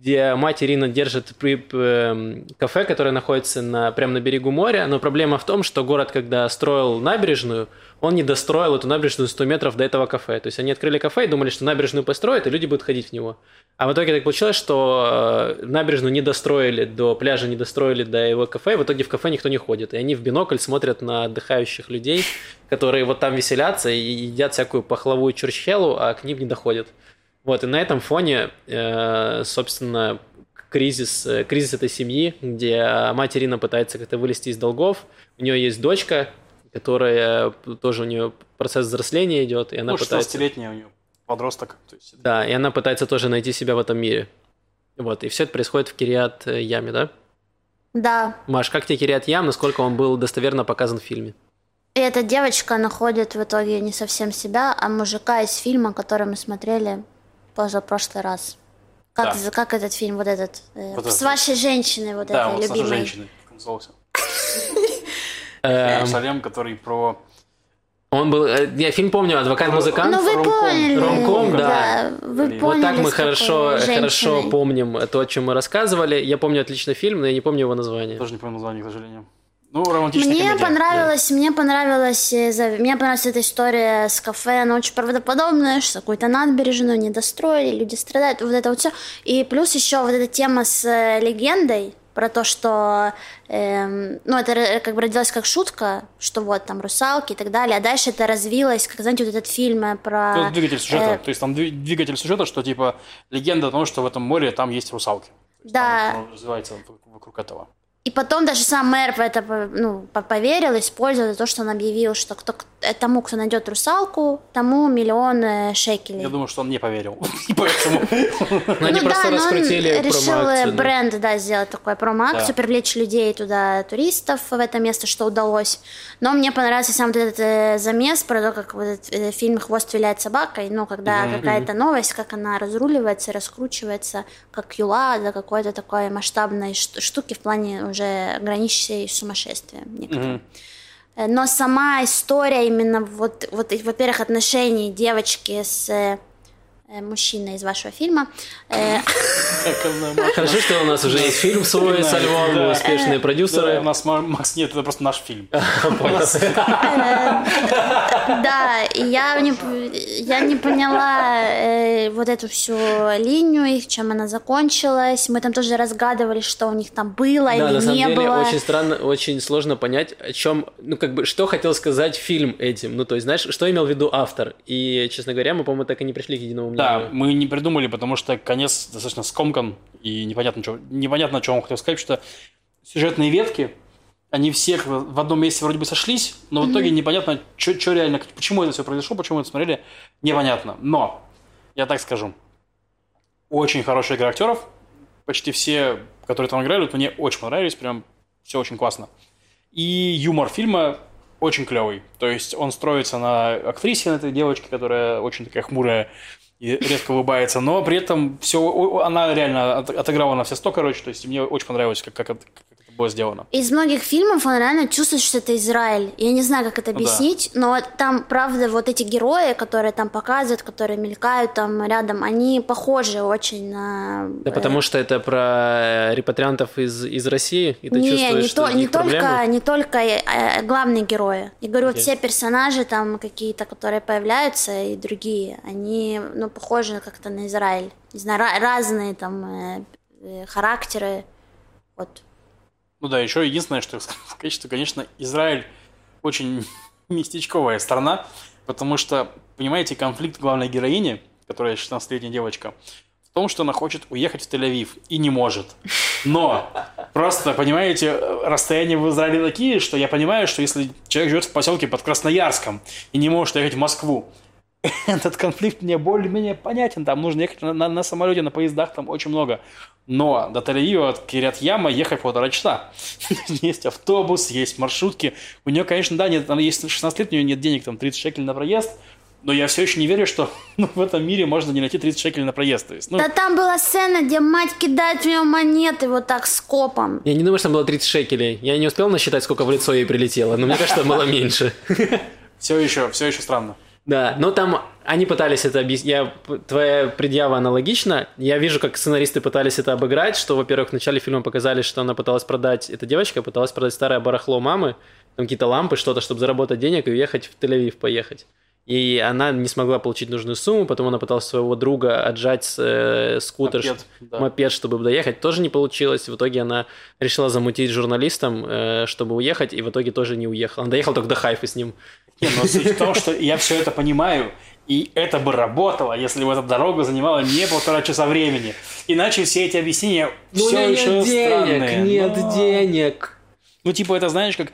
где мать Ирина держит при- эм, кафе, которое находится на, прямо на берегу моря. Но проблема в том, что город, когда строил набережную, он не достроил эту набережную 100 метров до этого кафе. То есть они открыли кафе и думали, что набережную построят, и люди будут ходить в него. А в итоге так получилось, что э, набережную не достроили до пляжа, не достроили до его кафе, и в итоге в кафе никто не ходит. И они в бинокль смотрят на отдыхающих людей, которые вот там веселятся и едят всякую пахлавую чурчхелу, а к ним не доходят. Вот, и на этом фоне, э, собственно, кризис, э, кризис этой семьи, где мать Ирина пытается как-то вылезти из долгов, у нее есть дочка, которая тоже у нее процесс взросления идет, и она Ну, пытается... 16-летняя у нее подросток. То есть, Да, и она пытается тоже найти себя в этом мире. Вот, и все это происходит в Кириат э, Яме, да? Да. Маш, как тебе Кириат Ям, насколько он был достоверно показан в фильме? И эта девочка находит в итоге не совсем себя, а мужика из фильма, который мы смотрели позапрошлый раз. Как, Да. как этот фильм, вот этот, э, Вот с вашей женщиной, вот Да, этой вот с нашей любимой. женщиной. как назывался. [laughs] Эм, Иерусалим, который про... он был... э, Я фильм помню, «Адвокат-музыкант». Ну вы Ромком. поняли. Ромком, да. Вы Вот поняли. вот так мы с хорошо, хорошо женщиной. помним то, о чем мы рассказывали. Я помню отлично фильм, но я не помню его название. Тоже не помню название, к сожалению. Ну, романтичная Мне комедия. понравилось, мне понравилось, э, мне понравилась эта история с кафе, она очень правдоподобная, что какую-то набережную не достроили, люди страдают, вот это вот все. И плюс еще вот эта тема с э, легендой про то, что, эм, ну, это как бы родилась как шутка, что вот там русалки и так далее, а дальше это развилось, как, знаете, вот этот фильм э, про... Двигатель сюжета. э, То есть там дви- двигатель сюжета, что типа легенда о том, что в этом море там есть русалки. Да. там, развивается вокруг этого. И потом даже сам мэр в это ну, по- поверил, используя то, что он объявил, что кто, тому, кто найдет русалку, тому миллион э, шекелей. Я думаю, что он не поверил. [laughs] И поэтому... Но они ну просто да, но он раскрутили решил э, бренд, да, сделать такой промо-акцию, привлечь людей туда, туристов в это место, что удалось. Но мне понравился сам этот э, замес про то, как фильм «Хвост виляет собакой», ну, когда какая-то новость, как она разруливается, раскручивается, как юла до какой-то такой масштабной штуки в плане уже граничащей с сумасшествием некоторым. Э, Но сама история именно вот, вот во-первых, отношений девочки с э, э, мужчиной из вашего фильма, э, [laughs] Хорошо, что у нас уже есть фильм свой со Львом, мы успешные Да, продюсеры. У нас Ма- Макс нет, это просто наш фильм. [laughs] Да, я не, п- я не поняла э, вот эту всю линию их, чем она закончилась. Мы там тоже разгадывали, что у них там было Да, или на самом не деле было. очень странно, очень сложно понять, о чем, ну как бы, что хотел сказать фильм этим. Ну то есть, знаешь, что имел в виду автор. И, честно говоря, мы, по-моему, так и не пришли к единому Да, Да, мы не придумали, потому что конец достаточно скомкан и непонятно, что, непонятно, что он хотел сказать, что сюжетные ветки, они все в одном месте вроде бы сошлись, но в итоге непонятно, что реально, почему это все произошло, почему это смотрели, непонятно. Но, я так скажу, очень хорошая игра актеров, почти все, которые там играли, вот мне очень понравились, прям все очень классно. И юмор фильма очень клевый. То есть он строится на актрисе, на этой девочке, которая очень такая хмурая и редко улыбается, но при этом все, она реально отыграла на все сто, короче, то есть мне очень понравилось, как, как, как было сделано. Из многих фильмов он реально чувствует, что это Израиль. Я не знаю, как это объяснить, да. но там, правда, вот эти герои, которые там показывают, которые мелькают там рядом, они похожи очень на... Да потому что это про репатриантов из, из России, и ты не, чувствуешь, не, что то, не только, не только э, главные герои. Я говорю, вот все персонажи там какие-то, которые появляются, и другие, они, ну, похожи как-то на Израиль. Не знаю, разные там э, э, характеры. Вот. Ну да, еще единственное, что сказать, что, конечно, Израиль очень [laughs] местечковая страна, потому что, понимаете, конфликт главной героини, которая 16-летняя девочка, в том, что она хочет уехать в Тель-Авив и не может. Но просто, понимаете, расстояния в Израиле такие, что я понимаю, что если человек живет в поселке под Красноярском и не может ехать в Москву, [laughs] этот конфликт мне более-менее понятен. Там нужно ехать на, на, на самолете, на поездах, там очень много. Но до Тель-Авива от Кирят-Яма ехать полтора часа. [laughs] есть автобус, есть маршрутки. У нее, конечно, да, нет, она есть 16 лет, у нее нет денег, там 30 шекелей на проезд. Но я все еще не верю, что [laughs] ну, в этом мире можно не найти 30 шекелей на проезд. То есть, ну... Да там была сцена, где мать кидает в нее монеты вот так скопом. Я не думаю, что там было 30 шекелей. Я не успел насчитать, сколько в лицо ей прилетело, но мне кажется, было меньше. все еще, все еще странно. Да, но там они пытались это объяснить. Я, твоя предъява аналогична. Я вижу, как сценаристы пытались это обыграть, что, во-первых, в начале фильма показали, что она пыталась продать, эта девочка пыталась продать старое барахло мамы, там какие-то лампы, что-то, чтобы заработать денег и уехать в Тель-Авив поехать. И она не смогла получить нужную сумму, потом она пыталась своего друга отжать э, скутер, мопед, да. мопед, чтобы доехать, тоже не получилось. В итоге она решила замутить журналистом, э, чтобы уехать, и в итоге тоже не уехала. Она доехала только до Хайфа с ним. Не, но суть в том, что я все это понимаю, и это бы работало, если бы эта дорога занимала не полтора часа времени. Иначе все эти объяснения ну, все нет еще денег, странные. Нет но... денег. Ну, типа, это знаешь, как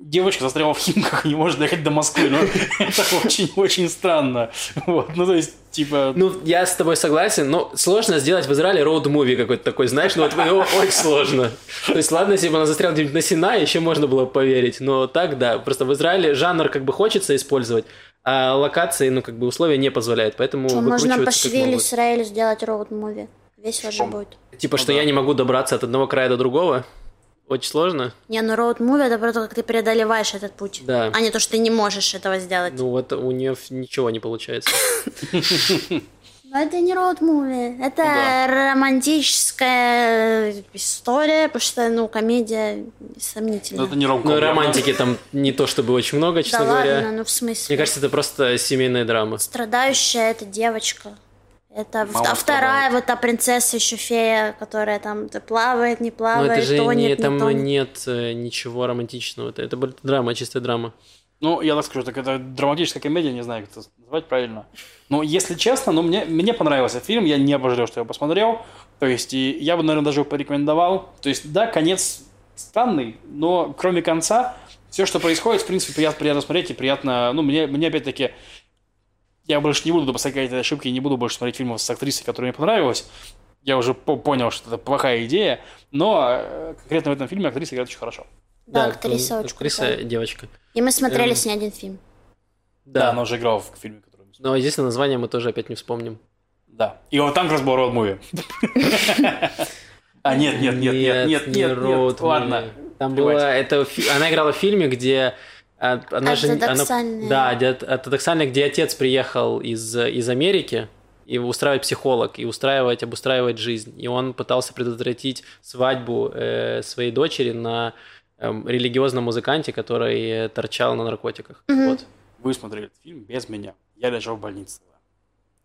девочка застряла в Химках и не может доехать до Москвы. Ну, это очень-очень странно. Вот, ну, то есть, типа... Ну, я с тобой согласен, но сложно сделать в Израиле роуд-муви какой-то такой, знаешь, ну, вот его очень сложно. То есть, ладно, если бы она застряла где-нибудь на Синае, еще можно было поверить, но так, да, просто в Израиле жанр как бы хочется использовать, а локации, ну, как бы условия не позволяют, поэтому Что, можно по Швили Израиле сделать роуд-муви? Весело же будет. Типа, что я не могу добраться от одного края до другого? Очень сложно? Не, ну роуд муви это про то, как ты преодолеваешь этот путь. Да. А не то, что ты не можешь этого сделать. Ну вот у нее ничего не получается. [laughs] Но это не роуд муви, это ну романтическая история, потому что, ну, комедия сомнительная. это не ром Ну, романтики там не то чтобы очень много, честно да говоря. ладно, ну в смысле? Мне кажется, это просто семейная драма. Страдающая эта девочка. Это Мама вторая вот та принцесса еще фея, которая там плавает, не плавает, Но это же тонет, не, там тонет. нет э, ничего романтичного. Это, это драма, чистая драма. Ну, я так скажу, так это драматическая комедия, не знаю, как это назвать правильно. Но, если честно, ну, мне, мне понравился этот фильм, я не пожалел, что я его посмотрел. То есть, и я бы, наверное, даже его порекомендовал. То есть, да, конец странный, но кроме конца, все, что происходит, в принципе, приятно, приятно смотреть и приятно... Ну, мне, мне опять-таки я больше не буду допускать какие-то ошибки, не буду больше смотреть фильмов с актрисой, которая мне понравилась. Я уже понял, что это плохая идея, но э, конкретно в этом фильме актриса играет очень хорошо. Да, да актриса очень Актриса крутая. девочка. И мы смотрели эм... с ней один фильм. Да. да, она уже играла в фильме, который мы Но единственное название мы тоже опять не вспомним. Да. И вот там как раз был роуд муви. А, нет, нет, нет, нет, нет, нет, нет, ладно. Там была, это, она играла в фильме, где она же, она, да, ортодоксальная, где отец приехал из, из Америки, и устраивать психолог, и устраивать, обустраивать жизнь. И он пытался предотвратить свадьбу э, своей дочери на э, религиозном музыканте, который торчал на наркотиках. Угу. Вот. Вы смотрели этот фильм без меня. Я лежал в больнице.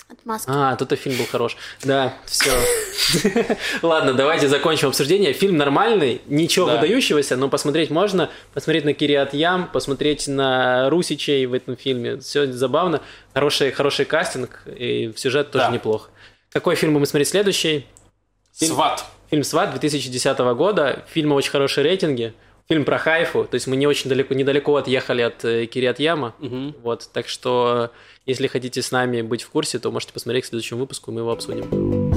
Отмазки. А, тут и фильм был хорош. Да, все. [laughs] Ладно, давайте закончим обсуждение. Фильм нормальный, ничего Да. выдающегося, но посмотреть можно. Посмотреть на Кириат Ям, посмотреть на Русичей в этом фильме. Все забавно. Хороший, хороший кастинг, и сюжет тоже Да. неплох. Какой фильм будем смотреть следующий? Фильм- Сват. Фильм «Сват» 2010 года. Фильма очень хорошие рейтинги. Фильм про Хайфу. То есть мы не очень далеко, недалеко отъехали от э, Кириат Яма. Мгм. Вот, так что, если хотите с нами быть в курсе, то можете посмотреть к следующему выпуску, мы его обсудим.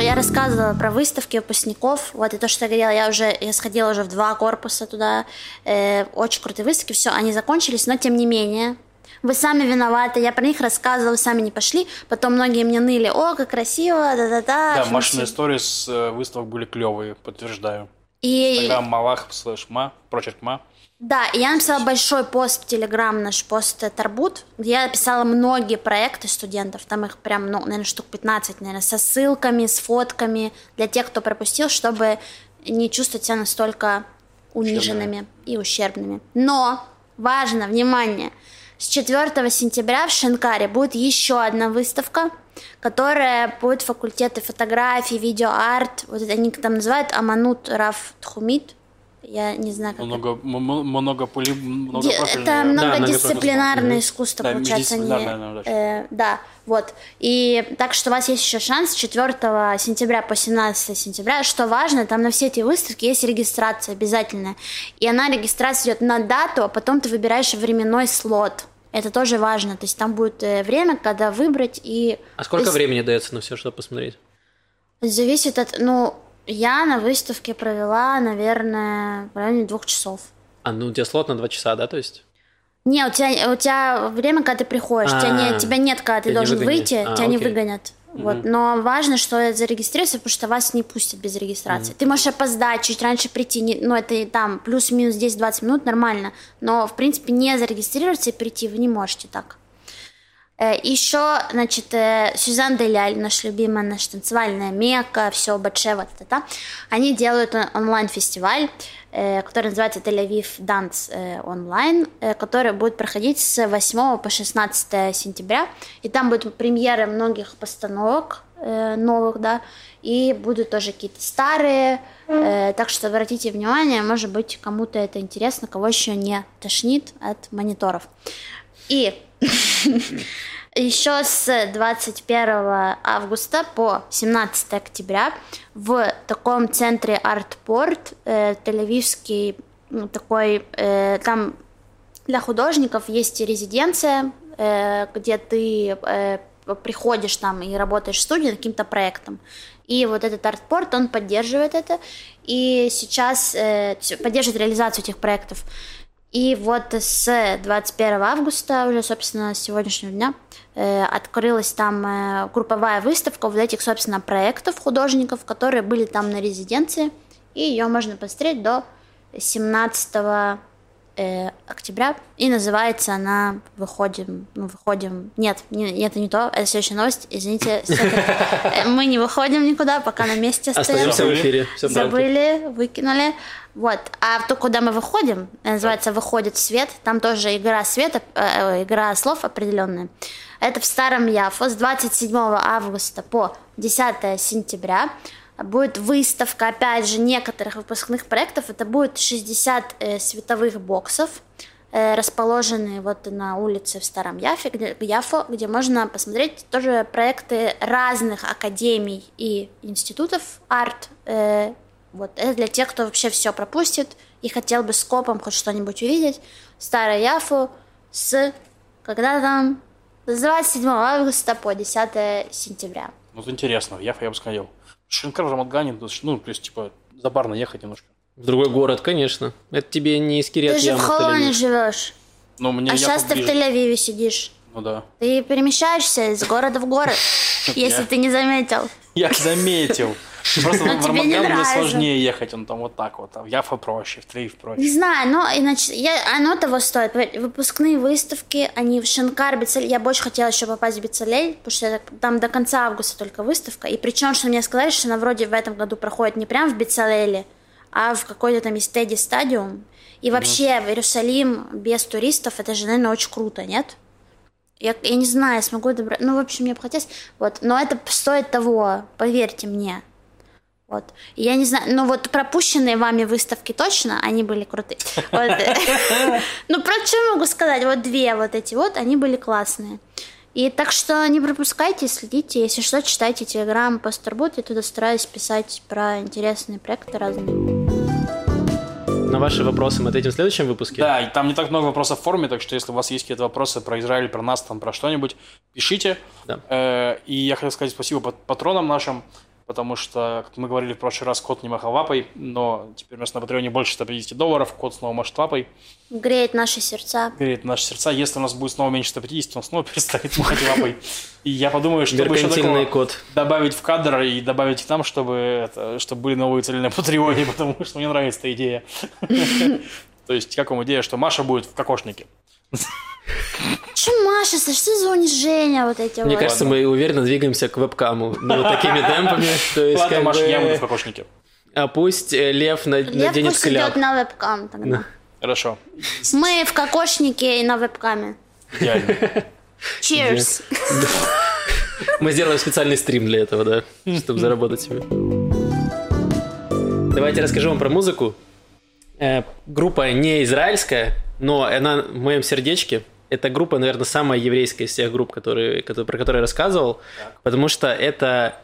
Я рассказывала про выставки выпускников. Вот и то, что я говорила, я уже я сходила уже в два корпуса туда. Э, очень крутые выставки. Все, они закончились, но тем не менее. Вы сами виноваты, я про них рассказывала, вы сами не пошли. Потом многие мне ныли, о, как красиво, да-да-да. Да, Машины истории с э, выставок были клевые, подтверждаю. И Инстаграм Малах слэш ма, прочерк ма. Да, и я написала большой пост в Телеграм, наш пост Тарбут, где я описала многие проекты студентов, там их прям, ну, наверное, штук 15, наверное, со ссылками, с фотками, для тех, кто пропустил, чтобы не чувствовать себя настолько униженными и ущербными. Но, важно, внимание, с 4 сентября в Шенкаре будет еще одна выставка, которая будет факультеты фотографии, видеоарт, вот это они там называют Аманут Раф Тхумит, я не знаю, как Много, м- много пули, много Это многодисциплинарное искусство, Да, получается. они, да, э, да, вот. И так что у вас есть еще шанс с 4 сентября по 17 сентября. Что важно, там на все эти выставки есть регистрация обязательная. И она, регистрация идет на дату, а потом ты выбираешь временной слот. Это тоже важно. То есть там будет э, время, когда выбрать и... А сколько есть времени дается на все, чтобы посмотреть? Зависит от... Ну, я на выставке провела, наверное, в районе двух часов. А, ну у тебя слот на 2 часа, да, то есть? Не, у тебя, у тебя время, когда ты приходишь, у тебя, не, А, тебя нет, когда ты не должен выгонят. выйти, А, тебя не окей. Вот. Но важно, что зарегистрироваться, потому что вас не пустят без регистрации. Ты можешь опоздать, чуть раньше прийти, не, ну это там плюс-минус 10-20 минут, нормально. Но, в принципе, не зарегистрироваться и прийти вы не можете так. Еще, значит, э, Сюзан Деляль, наша любимая, наша танцевальная мека, все, Батше, вот это, да. Они делают он- онлайн-фестиваль, э, который называется Тель-Авив Данс э, онлайн, э, который будет проходить с 8 по 16 сентября. И там будут премьеры многих постановок э, новых, да, и будут тоже какие-то старые. э, Так что обратите внимание, может быть, кому-то это интересно, кого еще не тошнит от мониторов. И еще с 21 августа по 17 октября в таком центре Артпорт, э, Тель-Авивский, ну, такой, э, там для художников есть резиденция, э, где ты э, приходишь там и работаешь в студии над каким-то проектом. И вот этот артпорт, он поддерживает это, и сейчас э, поддерживает реализацию этих проектов. И вот с 21 августа, уже, собственно, с сегодняшнего дня, э, открылась там э, групповая выставка вот этих, собственно, проектов художников, которые были там на резиденции, и ее можно посмотреть до 17 э, октября, и называется она «Выходим», ну, «Выходим», нет, не, это не то, это следующая новость, извините, [laughs] э, мы не выходим никуда, пока на месте остаемся. Остаемся в эфире. Забыли, выкинули. Вот. А то, куда мы выходим, называется «Выходит свет», там тоже игра света, э, игра слов определенная. Это в Старом Яфо с 27 августа по 10 сентября. Будет выставка, опять же, некоторых выпускных проектов. Это будет 60 э, световых боксов, э, расположенные вот на улице в Старом Яфе, где, Яфо, где можно посмотреть тоже проекты разных академий и институтов арт. э, вот это для тех, кто вообще все пропустит и хотел бы скопом хоть что-нибудь увидеть. Старое Яфу с когда там с 27 августа по 10 сентября. Ну, это интересно, я, я бы сходил. Шинкар в Рамадгане, ну, то есть, типа, забарно ехать немножко. В другой город, конечно. Это тебе не из Кириат Ты же в Холоне живешь, Но мне а сейчас ты в. Тель-Авиве сидишь. Ну да. Ты перемещаешься из города в город, [laughs] если ты не заметил. Я заметил. Просто Но в не Рамадган мне сложнее ехать, он там вот так вот. А в Яфа проще, в Не проще. знаю, но иначе я, оно того стоит. Выпускные выставки, они в Шанкар, Бицель. Я очень хотела еще попасть в Бицелей, потому что это- там до конца августа только выставка. И причем, что мне сказали, что она вроде в этом году проходит не прям в Бицелеле, а в какой-то там Истеди стадиум. И вообще в Иерусалим без туристов, это же, наверное, очень круто, нет? Я, я не знаю, смогу добрать. Ну, в общем, мне бы хотелось. Вот. Но это стоит того, поверьте мне. Вот. Я не знаю, ну вот пропущенные вами выставки точно, они были крутые. [laughs] [laughs] Ну, про что могу сказать? Вот две вот эти вот, они были классные. И так что не пропускайте, следите. Если что, читайте Телеграм, Пастербут. Я туда стараюсь писать про интересные проекты разные. На ваши вопросы мы ответим в следующем выпуске. Да, и там не так много вопросов в форме, так что если у вас есть какие-то вопросы про Израиль, про нас, там, про что-нибудь, пишите. Да. Э, и я хотел сказать спасибо патронам нашим потому что, как мы говорили в прошлый раз, код не махал лапой, но теперь у нас на Патреоне больше 150 долларов, код снова машет лапой. Греет наши сердца. Греет наши сердца. Если у нас будет снова меньше 150, он снова [laughs] перестанет махать лапой. И я подумаю, что еще такого код. добавить в кадр и добавить к нам, чтобы, это, чтобы были новые цели на Патреоне, [laughs] потому что мне нравится эта идея. [laughs] То есть, как вам идея, что Маша будет в кокошнике? Маша, что за унижение вот эти Мне вот? кажется, мы уверенно двигаемся к вебкаму. Ну, такими [laughs] темпами. То есть, Ладно, как Маша, бы... я буду в кокошнике. А пусть э, Лев на- Лев наденет пусть кляп. идет на вебкам тогда. Хорошо. Мы в кокошнике и на вебкаме. Идеально. [laughs] Cheers. Мы сделаем специальный стрим для этого, да, чтобы заработать себе. Давайте расскажу вам про музыку. Э, группа не израильская, но она в моем сердечке. Эта группа, наверное, самая еврейская из всех групп, которые, которые- про которые я рассказывал, потому что это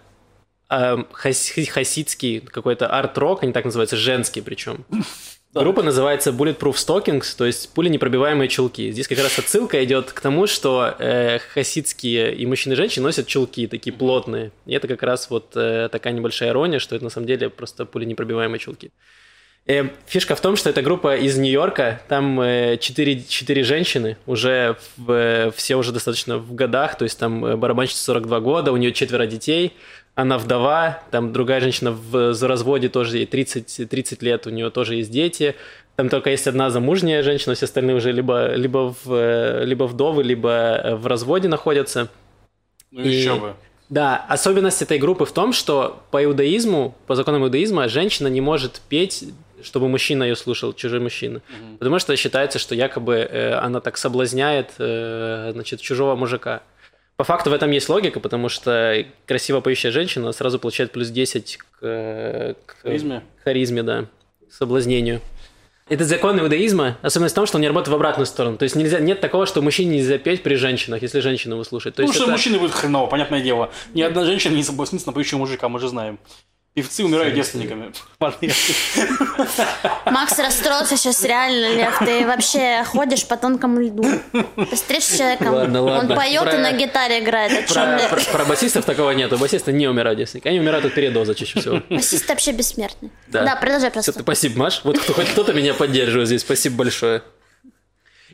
э, хас- хасидский какой-то арт-рок, они так называются, женский причем. [laughs] Группа называется Bulletproof Stockings, то есть пуленепробиваемые чулки. Здесь как раз отсылка идет к тому, что э, хасидские и мужчины и женщины носят чулки такие плотные. И это как раз вот э, такая небольшая ирония, что это на самом деле просто пуленепробиваемые чулки. Э, Фишка в том, что эта группа из Нью-Йорка, там э, четыре, четыре женщины, уже в- э, все уже достаточно в годах, то есть там барабанщица 42 года, у нее четверо детей, она вдова, там другая женщина в за разводе тоже ей 30, 30 лет, у нее тоже есть дети, там только есть одна замужняя женщина, все остальные уже либо, либо, в, либо вдовы, либо в разводе находятся. Ну И- еще бы. Да, особенность этой группы в том, что по иудаизму, по законам иудаизма, женщина не может петь, чтобы мужчина ее слушал, чужой мужчина. Потому что считается, что якобы э, она так соблазняет э, значит, чужого мужика. По факту в этом есть логика, потому что красиво поющая женщина сразу получает плюс 10 к, э, к Харизме? к харизме, да, к соблазнению. Это закон иудаизма, особенность в том, что он не работает в обратную сторону. То есть нельзя, нет такого, что мужчине нельзя петь при женщинах, если женщина его слушает. То Ну, есть что это- мужчины будет хреново, понятное дело. Ни одна женщина не соблазнится на поющего мужика, мы же знаем. Певцы умирают девственниками. Макс расстроился сейчас реально, Лев. Ты вообще ходишь по тонкому льду. Ты встретишь с человеком, Ладно, ладно. он поет Про- и на гитаре играет. О чем Про, ли? про- про басистов такого нету. Басисты не умирают девственники. Они умирают от передоза чаще всего. Басист вообще бессмертный. Да. Да, продолжай просто. Всё, Спасибо, Маш. Вот кто, хоть кто-то меня поддерживает здесь. Спасибо большое.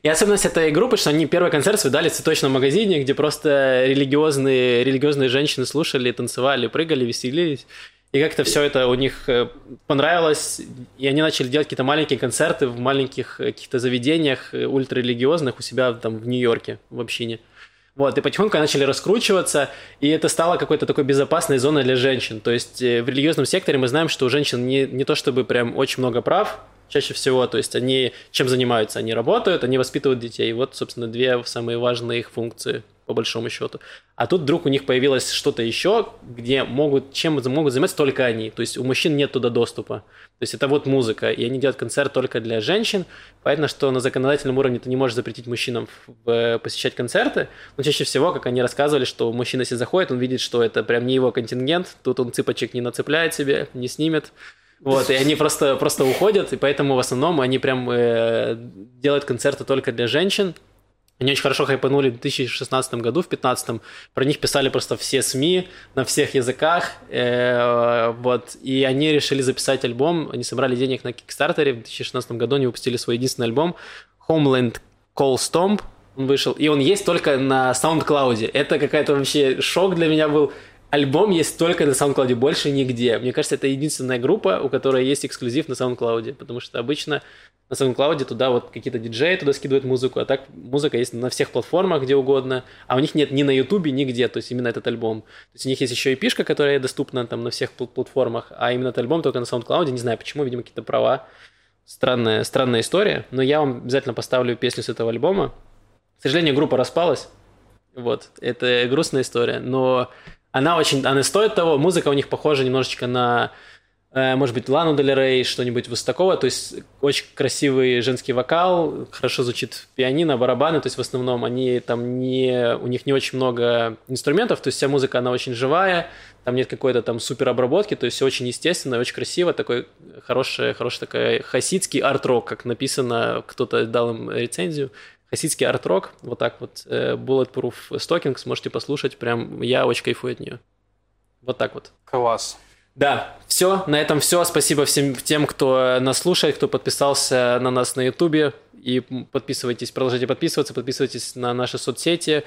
И особенность этой группы, что они первый концерт свой дали в цветочном магазине, где просто религиозные, религиозные женщины слушали, танцевали, прыгали, веселились. И как-то все это у них э, понравилось, и они начали делать какие-то маленькие концерты в маленьких э, каких-то заведениях э, ультрарелигиозных у себя там в Нью-Йорке, в общине. Вот, и потихоньку начали раскручиваться, и это стало какой-то такой безопасной зоной для женщин. То есть в религиозном секторе мы знаем, что у женщин не, не то чтобы прям очень много прав, чаще всего, то есть они чем занимаются? Они работают, они воспитывают детей. Вот, собственно, две самые важные их функции по большому счету. А тут вдруг у них появилось что-то еще, где могут, чем могут заниматься только они. То есть у мужчин нет туда доступа. То есть это вот музыка, и они делают концерт только для женщин. Понятно, что на законодательном уровне ты не можешь запретить мужчинам в- посещать концерты, но чаще всего, как они рассказывали, что мужчина, если заходит, он видит, что это прям не его контингент, тут он цыпочек не нацепляет себе, не снимет. Вот, и они просто, просто уходят, и поэтому в основном они прям э, делают концерты только для женщин. Они очень хорошо хайпанули в 2016 году, в 2015. Про них писали просто все СМИ на всех языках. э, вот. И они решили записать альбом. Они собрали денег на Кикстартере. В 2016 году они выпустили свой единственный альбом Homeland Call Stomp. Он вышел. И он есть только на SoundCloud. Это какая-то вообще шок для меня был. Альбом есть только на SoundCloud, больше нигде. Мне кажется, это единственная группа, у которой есть эксклюзив на SoundCloud, потому что обычно на SoundCloud туда вот какие-то диджеи туда скидывают музыку, а так музыка есть на всех платформах, где угодно, а у них нет ни на Ютубе, нигде, то есть именно этот альбом. То есть у них есть еще и пишка, которая доступна там на всех пл- платформах, а именно этот альбом только на SoundCloud, не знаю почему, видимо, какие-то права. Странная, странная история, но я вам обязательно поставлю песню с этого альбома. К сожалению, группа распалась, Вот, это грустная история, но она очень, она стоит того, музыка у них похожа немножечко на Э, может быть, Лану Дель Рей, что-нибудь вот такого, то есть очень красивый женский вокал, хорошо звучит пианино, барабаны, то есть в основном они там не, у них не очень много инструментов, то есть вся музыка, она очень живая, там нет какой-то там супер обработки, то есть все очень естественно, очень красиво, такой хороший, хороший такой хасидский арт-рок, как написано, кто-то дал им рецензию, хасидский арт-рок, вот так вот, э, Bulletproof Stockings, можете послушать, прям я очень кайфую от нее. Вот так вот. Класс. Да, все, на этом все. Спасибо всем тем, кто нас слушает, кто подписался на нас на Ютубе. И подписывайтесь, продолжайте подписываться, подписывайтесь на наши соцсети,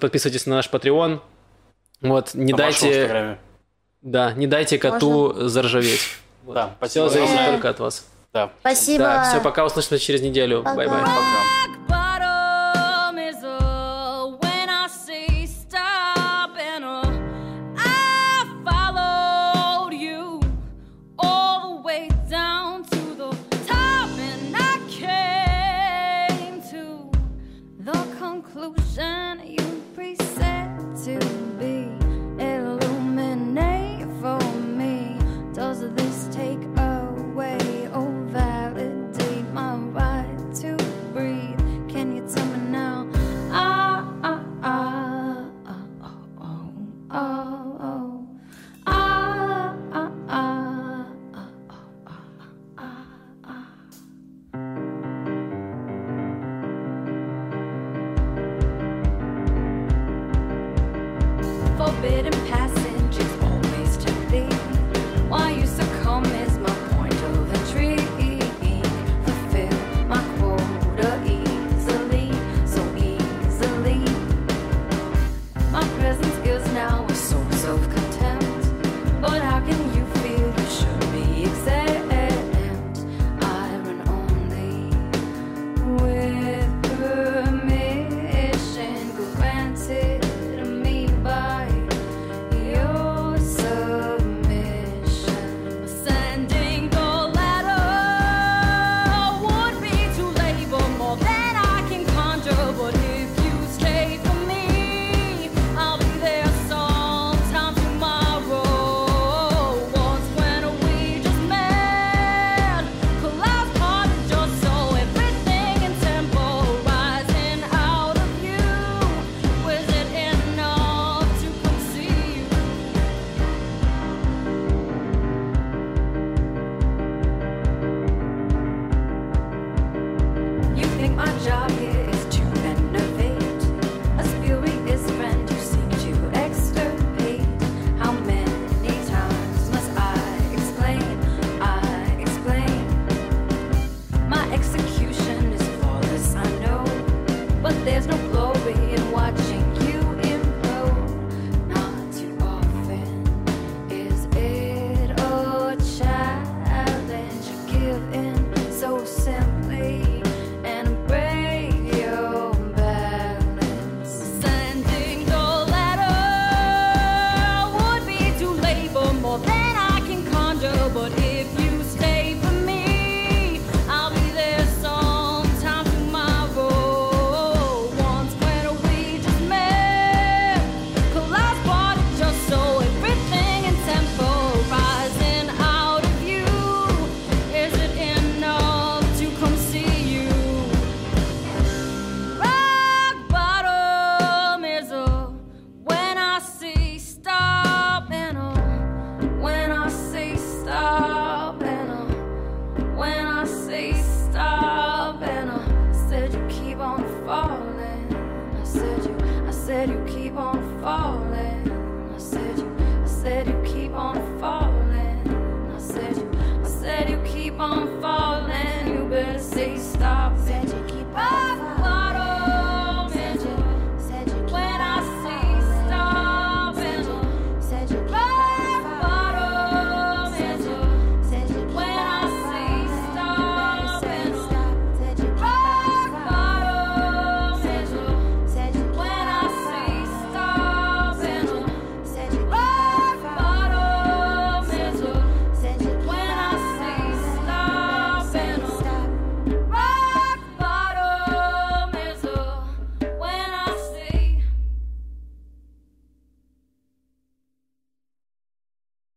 подписывайтесь на наш Patreon. Вот, не на дайте... Да, не дайте коту Можно? заржаветь. Вот. Да, спасибо. Все зависит только от вас. Да. Спасибо. Да, все, пока услышимся через неделю. Bye-bye. Пока. job glory.